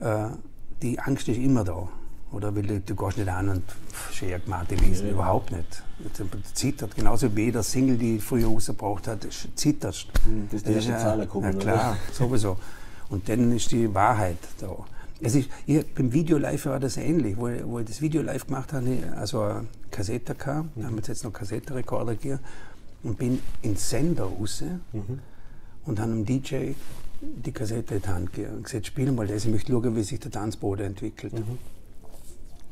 Äh, die Angst ist immer da. Oder weil du, du gehst nicht an und schön gemacht lesen, ja. überhaupt nicht. Du zittert, genauso wie jeder Single, die früher rausgebracht hat, zitterst. Mhm, das ist die erste ja, Zahl gekommen, Ja klar, sowieso. Und dann ist die Wahrheit da. Es ist, ich, beim Video live war das ähnlich, wo, wo ich das Video live gemacht habe, also eine Kassette gehabt, mhm. haben wir jetzt noch Kassettenrekorder gegeben und bin ins Sender raus mhm. und habe dem DJ die Kassette in die Hand gegeben und gesagt, spiel mal das, ich möchte schauen, wie sich der Tanzboden entwickelt. Mhm.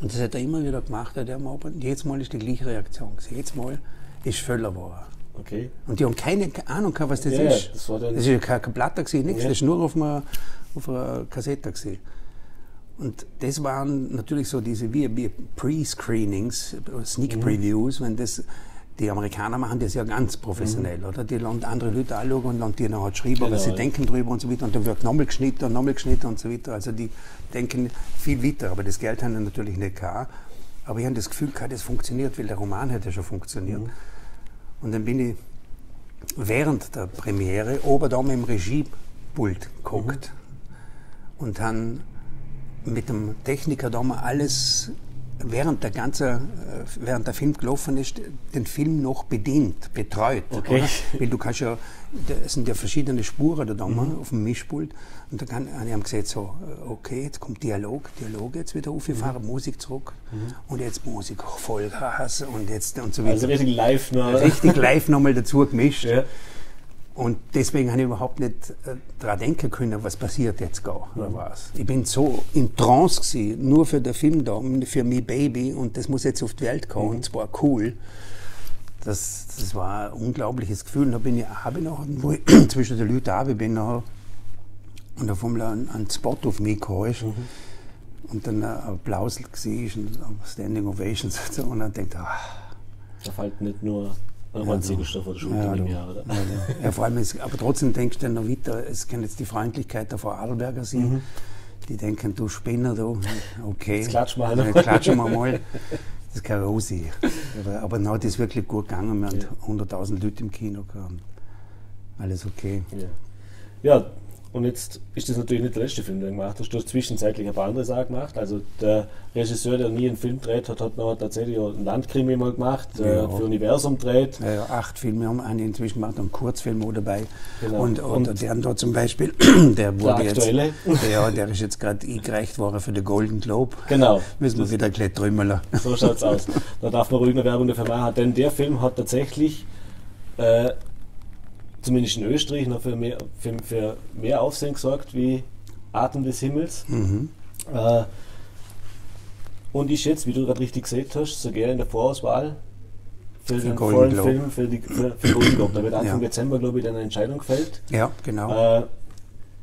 Und das hat er immer wieder gemacht, der Abend. Jedes Mal ist die gleiche Reaktion. Jedes Mal ist Völler geworden. Okay. Und die haben keine Ahnung gehabt, was das ja, ist. Das, war das ist ja kein, kein gewesen, nichts. Ja. Das ist nur auf einer, auf einer Kassette gewesen. Und das waren natürlich so diese wie, wie Pre-Screenings, Sneak mhm. Previews, wenn das die Amerikaner machen das ja ganz professionell, mhm. oder? Die lassen andere Leute anschauen und lassen die nachher schreiben, genau, was sie ja. denken drüber und so weiter. Und dann wird nochmal geschnitten und nochmal geschnitten und so weiter. Also die denken viel weiter, aber das Geld haben sie natürlich nicht gehabt. Aber ich habe das Gefühl gehabt, das funktioniert, weil der Roman hat ja schon funktioniert. Mhm. Und dann bin ich während der Premiere oben da im Regiepult geguckt mhm. und dann mit dem Techniker da mal alles während der ganze, äh, während der Film gelaufen ist, den Film noch bedient, betreut. Okay. Oder? Weil du kannst ja, es sind ja verschiedene Spuren da mhm. auf dem Mischpult. Und da kann, haben gesagt so, äh, okay, jetzt kommt Dialog, Dialog jetzt wieder aufgefahren, mhm. Musik zurück mhm. und jetzt Musik Vollgas und jetzt und so weiter. Also richtig live noch. Richtig live nochmal dazu gemischt. Ja. Und deswegen habe ich überhaupt nicht äh, daran denken können, was passiert jetzt gar, oder mhm. was. Ich bin so in Trance gewesen, nur für den Film da, für Me Baby, und das muss jetzt auf die Welt kommen, mhm. und zwar cool. Das, das war ein unglaubliches Gefühl. Und da bin ich, habe ich noch, wo ich zwischen den Leuten da bin, noch, und auf einmal einen, einen Spot auf mich geholt. Mhm. Und dann ein Applaus gesehen, Standing Ovations und und dann denkt, ah. Da fällt nicht nur oder waren Siegelstoff oder Schulter ja, im Jahr, oder? Ja, ja. vor allem, ist, aber trotzdem denkst du noch weiter, es kann jetzt die Freundlichkeit der Frau Adelberger sein. Mhm. Die denken, du Spinner, du, okay. Jetzt klatschen wir mal. klatschen wir mal. Das kann auch sein. Aber, aber na, das ist wirklich gut gegangen. Wir haben 100.000 Leute im Kino gehabt. Alles okay. Ja. ja, und jetzt ist das natürlich nicht der letzte Film, den du gemacht hast. Du hast zwischenzeitlich ein paar andere Sachen gemacht. Also der Regisseur, der nie einen Film dreht hat, hat noch tatsächlich einen Landkrimi mal gemacht, äh, Ja. für Universum dreht. Ja, ja, acht Filme haben einen inzwischen gemacht, einen Kurzfilm auch dabei. Genau. Und, und, Und- der andere zum Beispiel, der wurde jetzt, aktuelle. ja, der ist jetzt gerade eingereicht worden für den Golden Globe. Genau. Müssen wir wieder gleich trümmeln. So schaut's aus. Da darf man ruhig eine Werbung dafür machen, denn der Film hat tatsächlich, äh, zumindest in Österreich, noch für mehr, für, für mehr Aufsehen gesorgt wie Atem des Himmels. Mhm. Äh, und ist jetzt, wie du gerade richtig gesehen hast, sogar in der Vorauswahl für, den Golden vollen Globe. Film für, die, für, für Golden Globe. Da wird Anfang Ja. Dezember, glaube ich, dann eine Entscheidung gefällt. Ja, genau. Äh,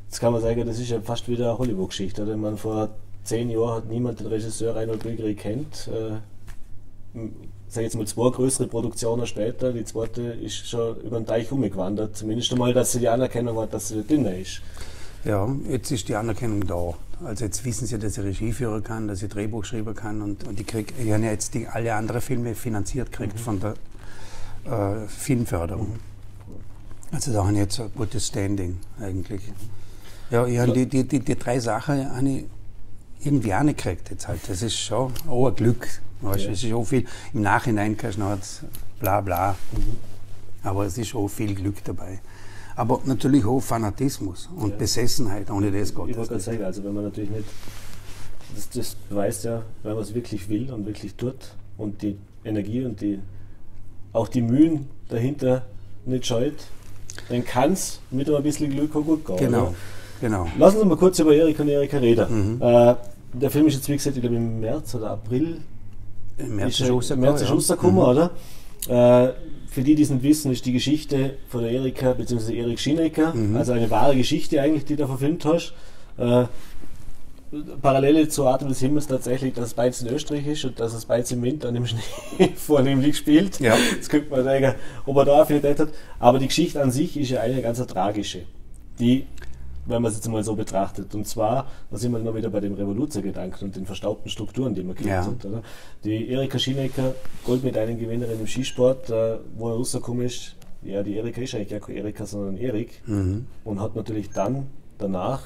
jetzt kann man sagen, das ist ja fast wieder eine Hollywood-Geschichte. Oder? Man vor zehn Jahren hat niemand den Regisseur Reinhold Bilgeri kennt. Äh, m- sag jetzt mal zwei größere Produktionen später, die zweite ist schon über den Teich umgewandert. Zumindest einmal, dass sie die Anerkennung hat, dass sie dünner ist. Ja, jetzt ist die Anerkennung da. Also jetzt wissen sie, dass ich Regie führen kann, dass ich Drehbuch schreiben kann und, und ich krieg, ich habe ja jetzt die, alle anderen Filme finanziert gekriegt von der äh, Filmförderung. Also da habe ich jetzt ein gutes Standing eigentlich. Ja, ich habe die, die, die, die drei Sachen habe ich irgendwie auch nicht gekriegt jetzt halt. Das ist schon auch ein Glück. Weißt, Ja. Es ist auch viel, im Nachhinein kannst du noch jetzt bla bla. Aber es ist auch viel Glück dabei. Aber natürlich auch Fanatismus und Ja. Besessenheit, ohne das Ich Gott. wollte gerade sagen, also wenn man natürlich nicht, das, das beweist ja, wenn man es wirklich will und wirklich tut und die Energie und die, auch die Mühen dahinter nicht scheut, dann kann es mit ein bisschen Glück auch gut gehen. Genau, oder? genau. Lassen Sie mal kurz über Erik und Erika reden. Äh, der Film ist jetzt, wie gesagt, ich glaube im März oder April. Im März ist ist rausgekommen, März ist ja. rausgekommen, oder? Äh, für die, die es nicht wissen, ist die Geschichte von Erika bzw. Erik Schinecker, also eine wahre Geschichte eigentlich, die du verfilmt hast. Äh, Parallele zu Atem des Himmels tatsächlich, dass es beides in Österreich ist und dass es beides im Winter und im Schnee vornehmlich spielt. Ja. Jetzt könnte man sagen, ob er da Affinität hat. Aber die Geschichte an sich ist ja eine ganz tragische, die, wenn man es jetzt mal so betrachtet. Und zwar, da sind wir immer wieder bei dem Revoluzergedanken und den verstaubten Strukturen, die man kennt. Ja. Sind, oder? Die Erika Schinecker, Goldmedaillengewinnerin im Skisport, äh, wo er rausgekommen ist, ja, die Erika ist eigentlich gar keine Erika, sondern Erik. Mhm. Und hat natürlich dann, danach,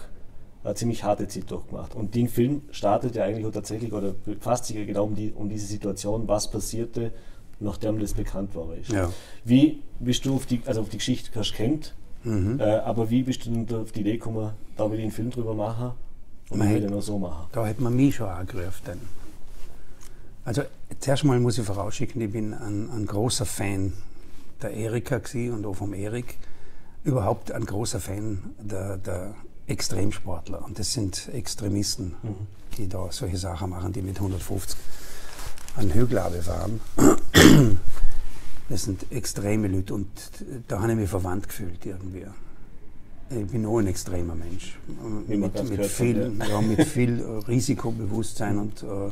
eine ziemlich harte Zeit durchgemacht. Und den Film startet ja eigentlich tatsächlich oder befasst sich ja genau um, die, um diese Situation, was passierte, nachdem das bekannt war. Ist. Ja. Wie bist du auf die, also auf die Geschichte hast du kennt, Mhm. äh, aber wie bist du denn auf die Idee gekommen, da will ich einen Film drüber machen und den auch so machen? Da hätte man mich schon angerufen. Dann. Also zuerst mal muss ich vorausschicken, ich bin ein, ein großer Fan der Erika und auch vom Erik. Überhaupt ein großer Fan der, der Extremsportler. Und das sind Extremisten, die da solche Sachen machen, die mit 150 an Hügel fahren. Das sind extreme Leute und da habe ich mich verwandt gefühlt irgendwie. Ich bin auch ein extremer Mensch. Wie Mit, mit, hat, viel, ja, mit viel äh, Risikobewusstsein und äh,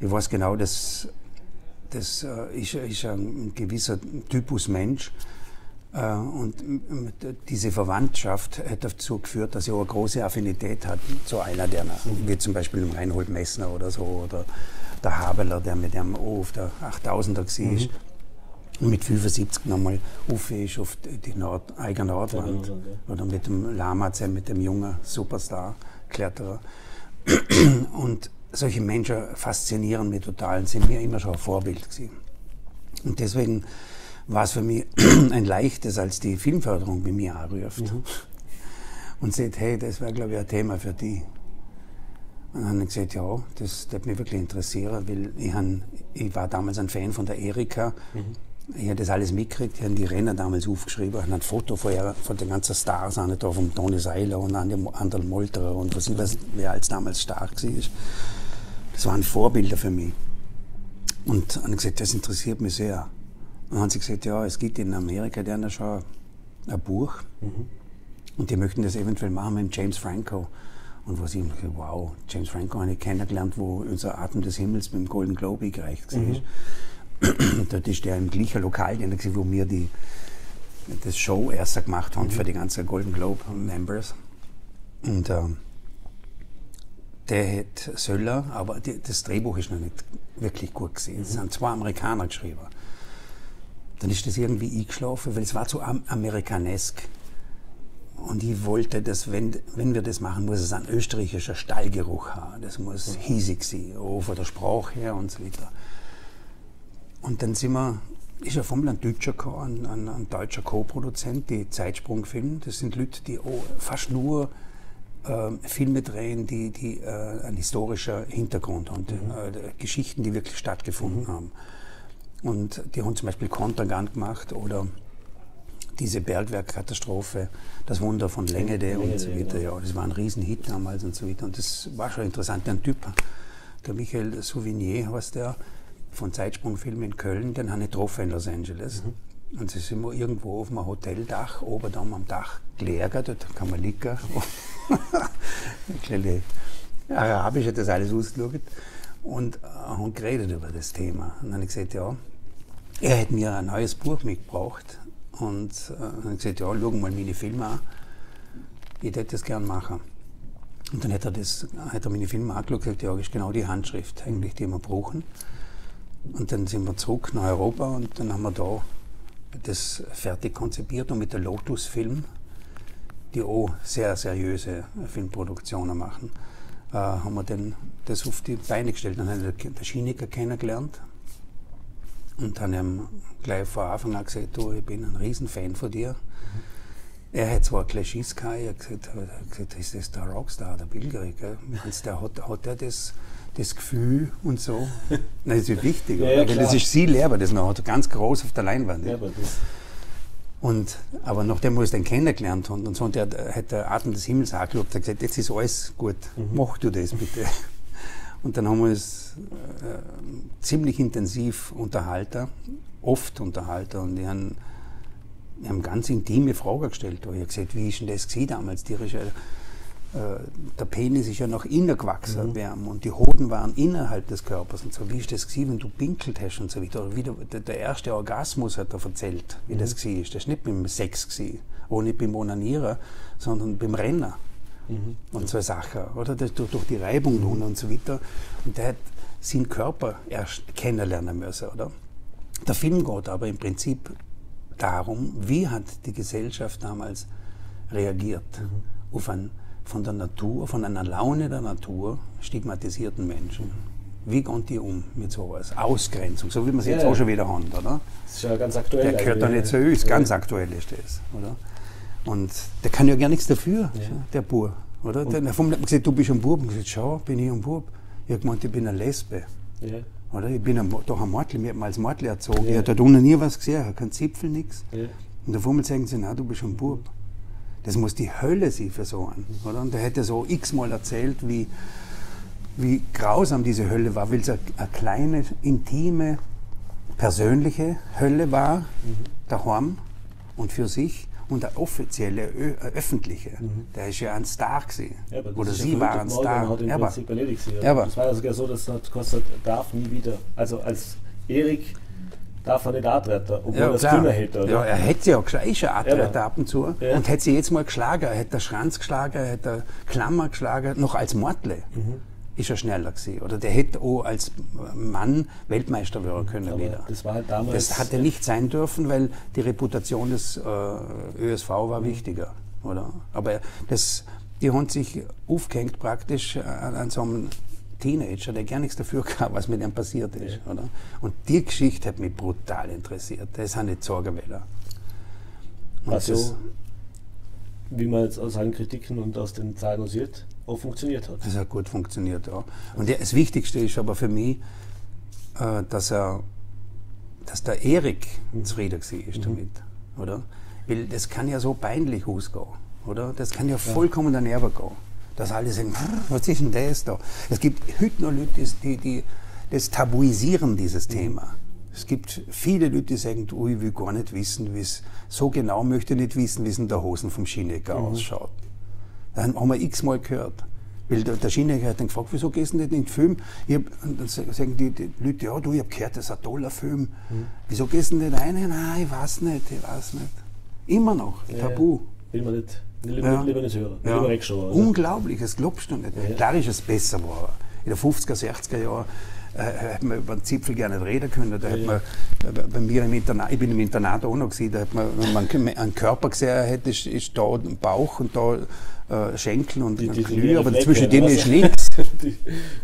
ich weiß genau, dass das äh, ist, ist ein gewisser Typus Mensch. Äh, und diese Verwandtschaft hat dazu geführt, dass ich auch eine große Affinität hat zu einer der, wie zum Beispiel Reinhold Messner oder so, oder der Habeler, der mit dem auch auf der 8000er war. Und mit 75 nochmal auf ist auf die Nord eigene Nordwand. Nordwand, Oder mit dem Lamaze, mit dem jungen Superstar-Kletterer. Und solche Menschen faszinieren mich total und sind mir immer schon ein Vorbild gewesen. Und deswegen war es für mich ein leichtes, als die Filmförderung bei mir anruft und sagt, hey, das wäre, glaube ich, ein Thema für die. Und dann habe ich gesagt, ja, das würde mich wirklich interessieren, weil ich, han, ich war damals ein Fan von der Erika. Ich habe das alles mitgekriegt, ich habe die Rennen damals aufgeschrieben, ich habe ein Foto von, ihr, von den ganzen Stars, auch da vom Toni Seiler und an Anderl Molterer und was ich weiß, wer als damals stark war. Das waren Vorbilder für mich. Und dann habe ich gesagt, das interessiert mich sehr. Und dann haben sie gesagt, ja, es gibt in Amerika, da schon ein Buch. Und die möchten das eventuell machen mit James Franco. Und was ich gesagt, wow, James Franco habe ich kennengelernt, wo unser Atem des Himmels mit dem Golden Globe eingereicht war. Dort ist der im gleichen Lokal, drin gewesen, wo wir die, das Show erst gemacht haben für die ganzen Golden Globe Members. Und ähm, der hat Söller, aber die, das Drehbuch ist noch nicht wirklich gut gesehen. Es sind zwei Amerikaner geschrieben. Dann ist das irgendwie eingeschlafen, weil es war zu am amerikanesk. Und ich wollte, dass, wenn, wenn wir das machen, muss es einen österreichischen Stallgeruch haben. Das muss hiesig sein, auch von der Sprache her und so weiter. Und dann sind wir, ist ja vom Land Deutscher ein, ein, ein deutscher Co-Produzent, die Zeitsprungfilm. Das sind Leute, die fast nur äh, Filme drehen, die, die äh, einen historischen Hintergrund haben, mhm. äh, Geschichten, die wirklich stattgefunden mhm. haben. Und die haben zum Beispiel Kontergan gemacht oder diese Bergwerkkatastrophe, das Wunder von Längede und so weiter. Ja, das war ein Riesenhit damals und so weiter. Und das war schon interessant. Ein Typ, der Michael Souvignier heißt der, von Zeitsprungfilmen in Köln, den habe ich getroffen in Los Angeles. Mhm. Und sie sind wir irgendwo auf einem Hoteldach, oben da am Dach gelegen, dort kann man liegen. Ein kleine Arabisch hat das alles ausgeschaut und äh, haben geredet über das Thema. Und dann habe ich gesagt, ja, er hat mir ein neues Buch mitgebracht und äh, dann habe ich gesagt, ja, schau mal meine Filme an. Ich hätte das gern machen. Und dann hat er, das, hat er meine Filme angeschaut und gesagt, ja, das ist genau die Handschrift eigentlich, die wir brauchen. Und dann sind wir zurück nach Europa und dann haben wir da das fertig konzipiert und mit der Lotus Film, die auch sehr seriöse Filmproduktionen machen, äh, haben wir dann das auf die Beine gestellt. Dann haben wir den Schieniker kennengelernt und dann haben gleich von Anfang an gesagt, du, ich bin ein Riesenfan von dir. Mhm. Er hat zwar Klischees gehabt, er hat gesagt, ist das der Rockstar, der Bilgerig? Der hat, hat er das das Gefühl und so. Nein, das ist wichtig, ja, ja, weil das ist sie Lehrer, das man hat, ganz groß auf der Leinwand. Ja, aber, und, aber nachdem wir es dann kennengelernt haben und so, und der hat der Atem des Himmels angeschaut, hat gesagt, jetzt ist alles gut, mhm. mach du das bitte. Und dann haben wir uns äh, ziemlich intensiv unterhalten, oft unterhalten und die haben, die haben ganz intime Fragen gestellt. Ich habe gesagt, wie ist denn das damals? Die äh, der Penis ist ja nach innen gewachsen mhm. Wärme, und die Hoden waren innerhalb des Körpers und so. Wie ist das gewesen, wenn du pinkelt hast und so weiter? Wie der, der erste Orgasmus hat er erzählt, wie mhm. das war. Das ist nicht beim Sex gewesen, auch nicht beim Onanieren, sondern beim Rennen. Mhm. Und so Sachen, oder? Das, durch, durch die Reibung mhm. und so weiter. Und der hat seinen Körper erst kennenlernen müssen, oder? Der Film geht aber im Prinzip darum, wie hat die Gesellschaft damals reagiert mhm. auf einen von der Natur, von einer Laune der Natur stigmatisierten Menschen. Wie gehen die um mit sowas? Ausgrenzung, so wie wir es ja, jetzt auch schon wieder haben, oder? Das ist ja ganz aktuell. Der gehört doch nicht zu uns, ganz aktuell ist das, oder? Und der kann ja gar nichts dafür, der Bub, oder? Und der, der hat gesagt, du bist ein Bub. Und ich gesagt, schau, bin ich ein Bub. Ich habe gemeint, ich bin eine Lesbe. Oder? Ich bin ein, doch ein Mordli, mir hat mal als Mordli erzogen. Ich habe da unten nie was gesehen, kein Zipfel, nichts. Und auf einmal sagen sie, na, du bist ein Bub. Das muss die Hölle so einen. Oder? Und er hätte so x-mal erzählt, wie, wie grausam diese Hölle war, weil es eine, eine kleine, intime, persönliche Hölle war, mhm. daheim und für sich und der offizielle, öffentliche, mhm. der ist ja ein Star gewesen. Ja, Oder sie ja war ein Star. Hat ja, aber, ja, aber. Das war ja sogar so, dass es kostet, darf nie wieder. Also als Erik darf er nicht antreten, obwohl ja, er es können hätte. Oder? Ja, er hätte ja gleich schon antreten ja. ab und zu ja. und hätte sie jetzt mal geschlagen. Er hätte Schranz geschlagen, er hätte Klammer geschlagen, noch als Mordle. Mhm. Ist er schneller gewesen. Oder der hätte auch als Mann Weltmeister werden können Aber wieder. Das war halt damals. Das hatte nicht sein dürfen, weil die Reputation des äh, ÖSV war mhm. wichtiger. Oder? Aber das, die haben sich aufgehängt praktisch an, an so einem Teenager, der gar nichts dafür kann, was mit ihm passiert ist. Ja. Oder? Und die Geschichte hat mich brutal interessiert. Das sind nicht Sorgenwälder. Also, wie man jetzt aus allen Kritiken und aus den Zahlen sieht, auch funktioniert hat. Das hat gut funktioniert, ja. Und das Wichtigste ist aber für mich, äh, dass er, dass der Erik mhm. zufrieden war mhm. damit, oder? Weil das kann ja so peinlich ausgehen, oder? Das kann ja vollkommen daneben gehen dass alle sagen, was ist denn das da? Es gibt Leute, die, die das tabuisieren, dieses Thema. Es gibt viele Leute, die sagen, oh, ich will gar nicht wissen, wie es, so genau möchte ich nicht wissen, wie es in der Hosen vom Schinecker mhm. ausschaut. Dann haben wir x-mal gehört. Weil der, der Schinecker hat dann gefragt, wieso gehst du nicht in den Film? Ich hab, dann sagen die, die, Leute, ja, du, ich habe gehört, das ist ein toller Film. Mhm. Wieso gehst du nicht rein? Nein, ich weiß nicht, ich weiß nicht. Immer noch, ja, Tabu. Will man nicht. Lieber, ja. lieber nicht hören, ja. lieber wegschauen. Also. Unglaublich, das glaubst du nicht. Ja. Klar ist es besser geworden. In den 50er, 60er Jahren äh, hätte man über den Zipfel gerne nicht reden können. Da hätte man, äh, bei mir im Internat, ich bin im Internat auch noch gesehen, da hätte man, wenn man einen Körper gesehen hätte, ist, ist da ein Bauch und da äh, Schenkel und Die- ein die- Knie, aber Flecke, zwischen denen ist nichts.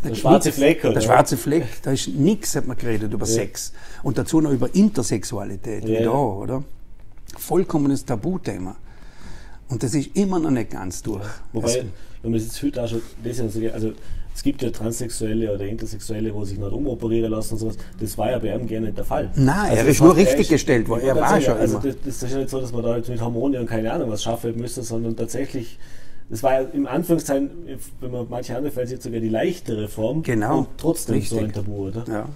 Der schwarze Fleck, oder? Der schwarze Fleck, da ist nichts, hat man geredet über Sex. Und dazu noch über Intersexualität, wie Ja. da, oder? Vollkommenes Tabuthema. Und das ist immer noch nicht ganz durch. Wobei, Also, wenn man es jetzt heute auch schon lesen, so, also es gibt ja Transsexuelle oder Intersexuelle, wo sich nicht umoperieren lassen und sowas. Das war ja bei ihm gerne nicht der Fall. Nein, Also er das ist nur richtig ist- gestellt worden. Er war schon also immer. Das, das ist ja nicht so, dass man da jetzt mit Hormone und keine Ahnung was schaffen müsste, sondern tatsächlich, das war ja im Anführungszeichen, wenn man manche andere Fälle sieht, sogar die leichtere Form Genau. und trotzdem so Richtig. ein Tabu, oder? Ja,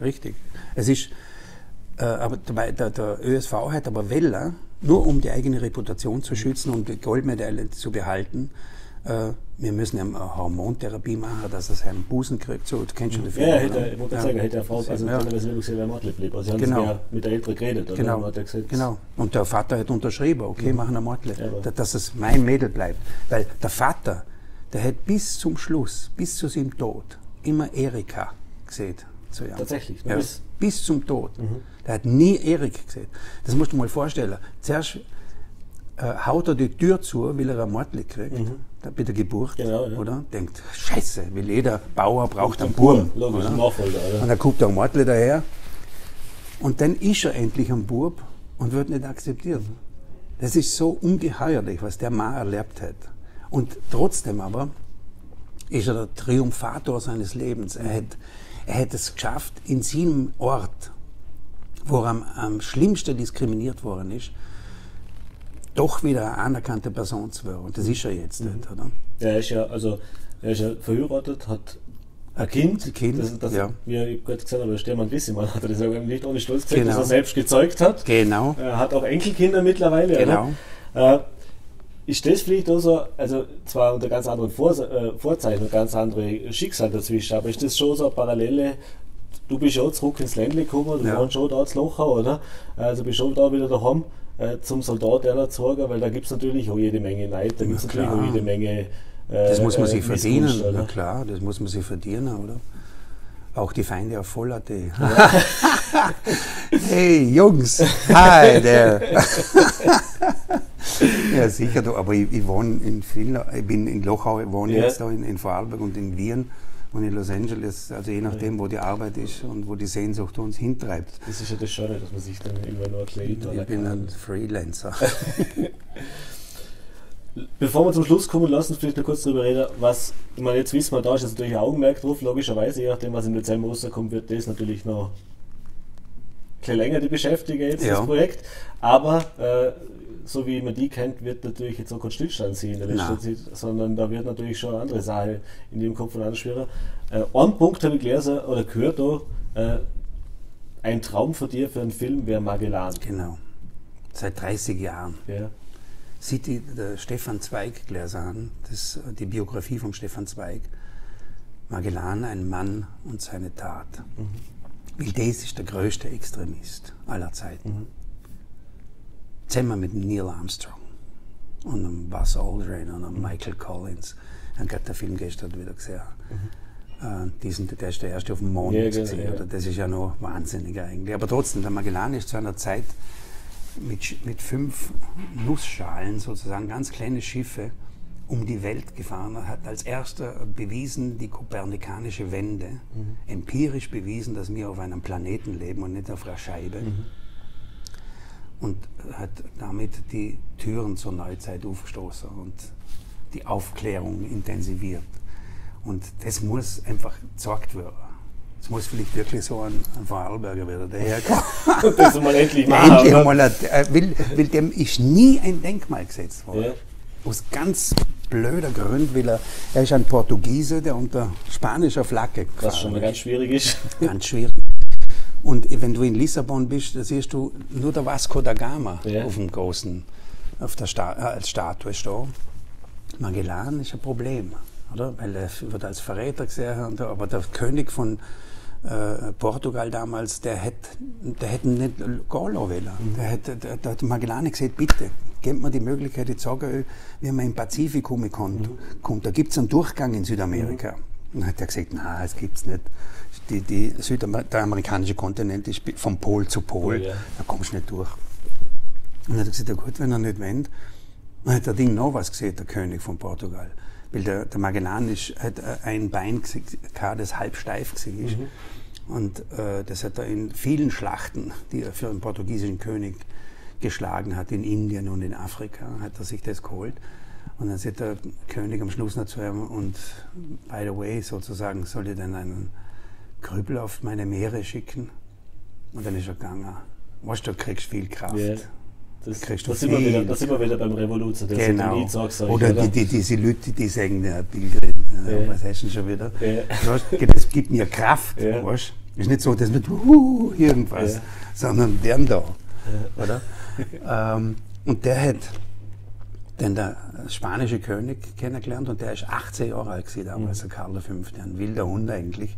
richtig. Es ist, äh, aber dabei, der, der ÖSV hat aber Welle, nur um die eigene Reputation zu schützen und die Goldmedaille zu behalten. Äh, wir müssen eine Hormontherapie machen, dass er seinen Busen kriegt. So, du kennst schon den Ja, er Film, hätte, oder? ich wollte Ja. sagen, er hätte eine Frau, also Ja. teilweise wirklich sehr Mordleb blieb. Also Genau. ja mit der Älteren geredet, oder? Genau, er gesagt, genau. Und der Vater hat unterschrieben, okay, machen wir Mordle, Ja, dass es mein Mädel bleibt. Weil der Vater, der hat bis zum Schluss, bis zu seinem Tod, immer Erika gesehen zu ihm. Tatsächlich, Ja, bis- bis zum Tod. Der hat nie Erik gesehen. Das musst du mal vorstellen. Zuerst äh, haut er die Tür zu, weil er ein Mordle kriegt, da bei der Geburt, Genau, ja. oder? Denkt, scheiße, weil jeder Bauer braucht einen Bur, Burm. logisch? Nachfolger? Und dann kommt der Mordle daher. Und dann ist er endlich ein Bub und wird nicht akzeptiert. Das ist so ungeheuerlich, was der Mann erlebt hat. Und trotzdem aber ist er der Triumphator seines Lebens. Er hat, er hat es geschafft, in seinem Ort, wo am, am schlimmsten diskriminiert worden ist, doch wieder eine anerkannte Person zu werden. Und das ist er jetzt nicht, oder? Er ist ja, also, er ist ja verheiratet, hat ein Kind. Ein Kind, das, das, ja. Wie ich gerade gesagt habe, Stermann Gissemann hat er das ja nicht ohne Stolz gesagt, Genau. dass er selbst gezeugt hat. Genau. Er hat auch Enkelkinder mittlerweile. Genau. Äh, ist das vielleicht auch so, also zwar unter ganz anderen Vor äh, Vorzeichen und ganz andere Schicksal dazwischen, aber ist das schon so eine Parallele? Du bist schon zurück ins Ländle gekommen, du Ja. wohnst schon da zu Lochau, oder? Also bist schon da wieder daheim äh, zum Soldat einer Zoger, weil da gibt es natürlich auch jede Menge Neid, da gibt es natürlich auch jede Menge. Äh, Das muss man äh, sich verdienen, Missgunst, na klar, das muss man sich verdienen, oder? Auch die Feinde auf Voll.at. hey, Jungs, hi there. ja, sicher, aber ich, ich wohne in Finnland, ich bin in Lochau, ich wohne Ja. jetzt da in, in Vorarlberg und in Wien und in Los Angeles, also je nachdem, wo die Arbeit ist und wo die Sehnsucht uns hintreibt. Das ist ja das Schöne, dass man sich dann irgendwann nur erklärt. Ich bin ein Freelancer. Bevor wir zum Schluss kommen, lassen uns vielleicht noch kurz darüber reden, was, ich meine, jetzt wissen wir, da ist jetzt natürlich ein Augenmerk drauf, logischerweise, je nachdem, was im Dezember rauskommt, wird das natürlich noch ein bisschen länger die beschäftigen jetzt, Ja. das Projekt. Aber, äh, so wie man die kennt, wird natürlich jetzt auch kein Stillstand sein in der letzten Nein. Zeit, sondern da wird natürlich schon eine andere Sache in dem Kopf und anschwirren. Äh, einen Punkt habe ich gelesen oder gehört da, äh, ein Traum von dir für einen Film wäre Magellan. genau. Seit 30 Jahren. Ja. sieht die, der Stefan Zweig gelesen an, das, die Biografie von Stefan Zweig. Magellan, ein Mann und seine Tat. Weil das ist der größte Extremist aller Zeiten. Zusammen mit Neil Armstrong und einem Buzz Aldrin und einem Michael Collins. Ich habe gerade den Film gestern wieder gesehen. Äh, diesen, der ist der erste auf dem Mond. Ja, gewesen, ja. oder? Das ist ja noch wahnsinnig eigentlich. Aber trotzdem, der Magellan ist zu einer Zeit mit, mit fünf Nussschalen, sozusagen ganz kleine Schiffe, um die Welt gefahren. Er hat als erster bewiesen die kopernikanische Wende, empirisch bewiesen, dass wir auf einem Planeten leben und nicht auf einer Scheibe. Und hat damit die Türen zur Neuzeit aufgestoßen und die Aufklärung intensiviert. Und das muss einfach gezeigt werden. Es muss vielleicht wirklich so ein, ein Vorarlberger wieder daherkommen. Und das mal endlich Der machen. endlich oder? ein- äh, will, will dem ist nie ein Denkmal gesetzt worden. Ja. Aus ganz blöder Grund, weil er, er ist ein Portugiese, der unter spanischer Flagge gefahren Was schon mal ganz schwierig ist. ganz schwierig. Und wenn du in Lissabon bist, da siehst du nur der Vasco da Gama Ja. auf dem großen, auf der Sta äh, als Statue stehen. Magellan ist ein Problem, oder? Weil er wird als Verräter gesehen, aber der König von äh, Portugal damals, der hätte der hätte ihn nicht gehen lassen wollen. Der, hätte, der, der hat Magellan gesagt, bitte, gebt mir die Möglichkeit, ich sage wie man im Pazifik kommt. kommt. Da gibt es einen Durchgang in Südamerika. Und dann hat er gesagt, nein, das gibt's nicht. Die, die Südamer der amerikanische Kontinent ist vom Pol zu Pol, Oh, ja. da kommst du nicht durch. Und dann hat er gesagt, ja gut, wenn er nicht wendet, dann hat der Ding noch was gesehen, der König von Portugal. Weil der, der Magellan ist, hat äh, ein Bein gehabt, das halb steif war. Mhm. Und äh, das hat er in vielen Schlachten, die er für den portugiesischen König geschlagen hat, in Indien und in Afrika, hat er sich das geholt. Und dann sagt der König am Schluss noch zu ihm, und by the way, sozusagen, soll ich denn einen Krüppel auf meine Meere schicken? Und dann ist er gegangen. Weißt du, du kriegst viel Kraft. Ja. Das, Kriegst du das, sind wir viel. wieder, das sind wir wieder beim Revolution. Genau. Euch, oder oder? die, die, diese Leute, die sagen, ja, Pilgerin, ja. Was hast du denn schon wieder? Ja. Das gibt mir Kraft, Ja. weißt? Ist nicht so, dass man uh, irgendwas, Ja. sondern deren da, oder? ähm, und der hat den der spanische König kennengelernt und der ist 18 Jahre alt gewesen damals, der Karl V. Ein wilder Hund eigentlich.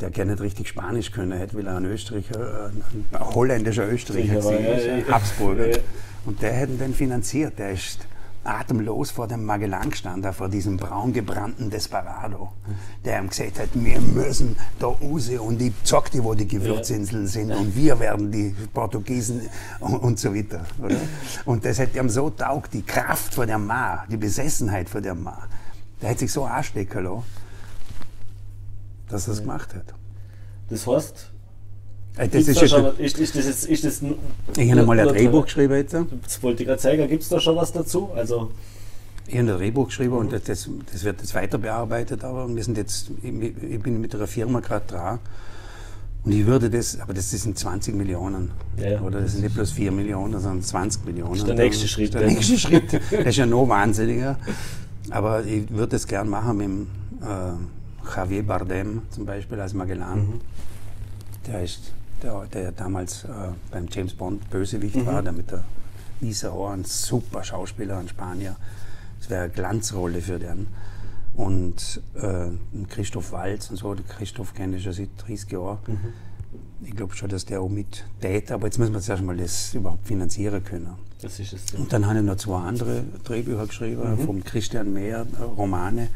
Der gar nicht richtig Spanisch können hätte, weil er ein Österreicher, ein, ein holländischer Österreicher war, ja, ja. Habsburger. Ja. Und der hat ihn dann finanziert. Der ist atemlos vor dem Magellan gestanden, vor diesem braungebrannten Desperado, der ihm gesagt hat, wir müssen da raus und ich zeig dir, wo die Gewürzinseln sind und wir werden die Portugiesen und, und so weiter. Oder? Und das hat ihm so taugt, die Kraft von der Ma, die Besessenheit von der Ma. Der hat sich so anstecken lassen, dass er es gemacht hat. Das heißt, Das gibt's ist da schon, ist, ist das jetzt, ist das, ich habe mal ein Drehbuch geschrieben jetzt. Das wollte ich gerade sagen, gibt es da schon was dazu? Also, Ich habe ein Drehbuch geschrieben und das, das, das wird jetzt weiter bearbeitet, aber wir sind jetzt, ich, ich bin mit einer Firma gerade dran und ich würde das, aber das sind 20 Millionen, Ja, oder das sind nicht bloß 4 Millionen, sondern 20 Millionen. ist der nächste Schritt, Der ja. nächste Schritt, das ist ja noch wahnsinniger, aber ich würde das gern machen mit dem, äh, Javier Bardem zum Beispiel als Magellan. Mhm. Der ist, der, der damals äh, beim James Bond Bösewicht Mhm. war, der mit der Lisa Ohr, ein super Schauspieler, ein Spanier. Das wäre eine Glanzrolle für den. Und äh, Christoph Walz und so, den Christoph kenne ich schon seit 30 Jahren. Mhm. Ich glaube schon, dass der auch mit tät, aber jetzt müssen wir zuerst mal das überhaupt finanzieren können. Das ist es. Und dann habe ich noch zwei andere Drehbücher geschrieben, vom Christian Mehr, äh, Romane,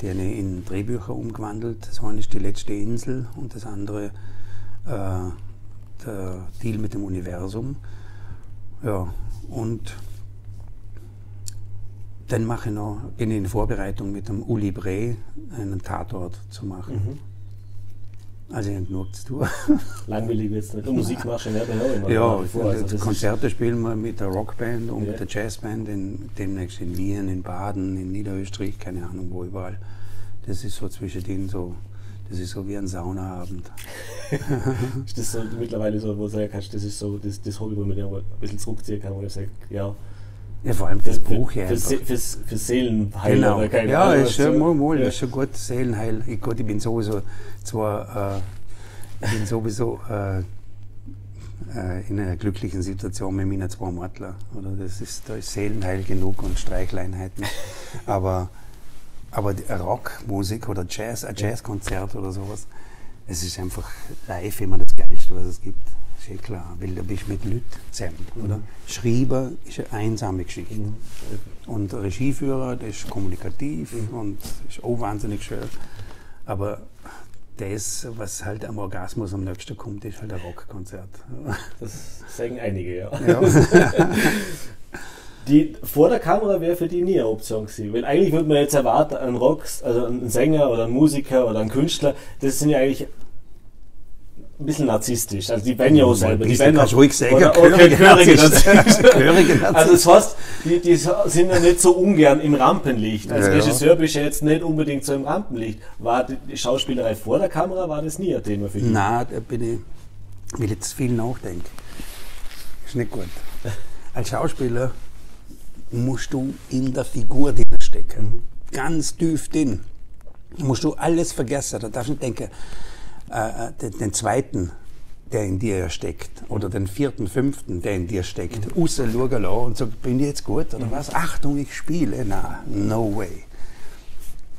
die habe ich in Drehbücher umgewandelt. Das eine ist Die letzte Insel und das andere äh, der Deal mit dem Universum. Ja, und dann mache ich noch, bin ich in Vorbereitung mit dem Uli Bre einen Tatort zu machen. Also ich habe genug zu tun. Langweilig wird es nicht. Und Musik machst du ja nebenher immer. Ja, vor. Also die das Konzerte spielen wir mit der Rockband und Ja. mit der Jazzband, in, demnächst in Wien, in Baden, in Niederösterreich, keine Ahnung wo überall. Das ist so zwischendrin so, das ist so wie ein Saunaabend. Ist, ist das so mittlerweile so, wo du sagen kannst, das ist so das, das Hobby, wo man ja ein bisschen zurückziehen kann, wo ich sage, ja, Ja, vor allem das Buch hier für, einfach. für, fürs, für Seelenheil Genau. oder keine Ja, Ahnung. ist schon, mal, mal, Ja. ist schon gut, Seelenheil. Ich, gut, ich bin sowieso zwar, äh, ich bin sowieso äh, äh, in einer glücklichen Situation mit meinen zwei Mortler. Oder das ist, da ist Seelenheil genug und Streichleinheiten. aber, aber Rockmusik oder Jazz, ein Jazzkonzert oder sowas, es ist einfach live immer das Geilste, was es gibt. Eh klar, weil da bist du mit Leuten zusammen, oder? Schreiber ist eine einsame Geschichte. Mhm. Und Regieführer, der ist kommunikativ und ist auch wahnsinnig schön. Aber das, was halt am Orgasmus am nächsten kommt, ist halt ein Rockkonzert. Das sagen einige, ja. Ja. Die vor der Kamera wäre für die nie eine Option gewesen. Weil eigentlich würde man jetzt erwarten, ein Rock, also ein Sänger oder ein Musiker oder ein Künstler, das sind ja eigentlich ein bisschen narzisstisch. Also die auch selber. Die kannst auch- ruhig sagen, oder, okay. Gehörige Narzisst. Also das heißt, die, die sind ja nicht so ungern im Rampenlicht. Als Ja. Regisseur bist du ja jetzt nicht unbedingt so im Rampenlicht. War die Schauspielerei vor der Kamera, war das nie ein Thema für dich? Nein, da bin ich, will jetzt viel nachdenken. Ist nicht gut. Als Schauspieler musst du in der Figur drin stecken. Ganz tief drin. Da musst du alles vergessen. Da darfst du nicht denken, äh, äh, den, den zweiten, der in dir steckt, oder den vierten, fünften, der in dir steckt, mhm. und sagen, bin ich jetzt gut oder was? Achtung, ich spiele. Nein, no way.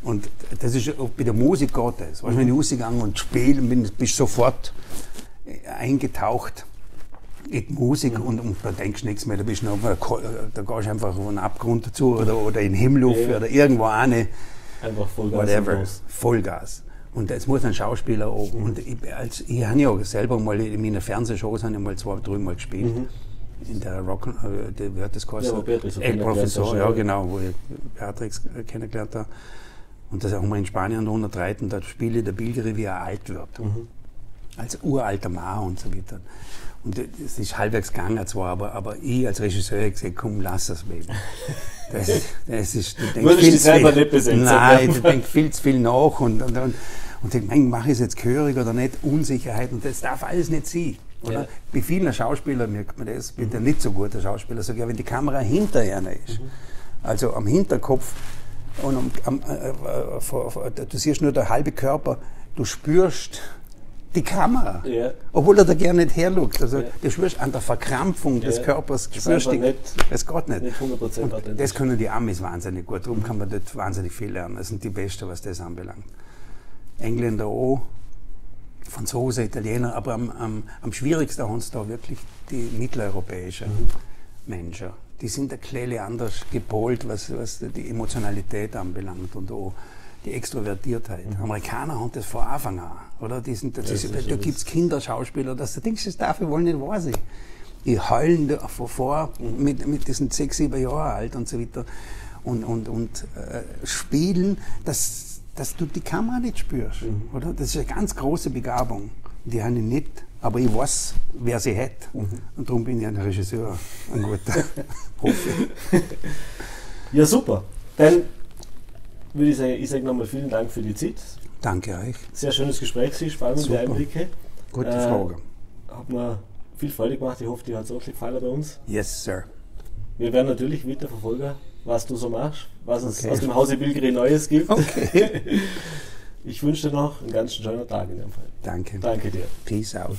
Und das ist auch bei der Musik das. Weißt, wenn ich rausgegangen und spiele, bin, bist sofort eingetaucht in die Musik und, und da denkst du nichts mehr. Da, bist du noch, da gehst du einfach auf einen Abgrund dazu oder, oder in den Himmel Ja. oder irgendwo eine, Einfach Vollgas. whatever. Vollgas. Und es muss ein Schauspieler auch. Und ich, als, ich habe ja selber mal in meiner Fernsehshows habe ich mal zwei, drei Mal gespielt. In der Rock, äh, wie hat das geheißen? Ja, Beatrix Ey, kennengelernt Professor, ja genau, wo ich Beatrix äh, kennengelernt habe. Und das haben wir in Spanien untertreten, da spiele der Bilgeri, wie er alt wird. Als uralter Mann und so weiter. Und es ist halbwegs gegangen zwar, aber, aber ich als Regisseur habe gesagt, komm, lass das Baby. Das, das ist, du denkst Würdest viel zu selber viel- nicht besetzen, Nein, du denkst viel zu viel nach und, und, und, und denk, mein, mache ich es jetzt gehörig oder nicht, Unsicherheit und das darf alles nicht sein. Oder? Ja. Bei vielen Schauspielern merkt man das, bei den nicht so guten Schauspielern, sogar wenn die Kamera hinter einer ist, also am Hinterkopf und am, am, äh, äh, vor, vor, du siehst nur der halbe Körper, du spürst die Kamera, Ja. obwohl er da gerne nicht herlugt. Also Ja. du spürst an der Verkrampfung des Ja. Körpers, Das ist spürst nicht- es geht nicht. nicht 100% Und authentisch. das können die Amis wahnsinnig gut, darum kann man dort wahnsinnig viel lernen. Das sind die Besten, was das anbelangt. Engländer auch, Franzose, Italiener, aber am, am, am schwierigsten haben es da wirklich die mitteleuropäischen Mhm. Menschen. Die sind ein kleine anders gepolt, was, was die Emotionalität anbelangt und auch die Extrovertiertheit. Amerikaner haben das von Anfang an, oder? Die sind, das ist, da gibt es Kinderschauspieler, dass du denkst, das darf ich wohl nicht wahr sein. Die heulen da vor, vor mit, mit diesen sechs, sieben Jahren alt und so weiter und, und, und äh, spielen, dass, dass du die Kamera nicht spürst, oder? Das ist eine ganz große Begabung. Die habe ich nicht, aber ich weiß, wer sie hat. Und darum bin ich ein Regisseur, ein guter. Hoffe ich. Ja, super. Dann würde ich sagen, ich sage nochmal vielen Dank für die Zeit. Danke euch. Sehr schönes Gespräch, Sie spannende Super. Einblicke. Gute Äh, Frage. Hat mir viel Freude gemacht. Ich hoffe, dir hat es auch gefallen bei uns. Yes, sir. Wir werden natürlich weiter verfolgen, was du so machst, was es Okay. aus dem Hause Bilgeri Neues gibt. Okay. Ich wünsche dir noch einen ganz schönen Tag in dem Fall. Danke. Danke dir. Peace out.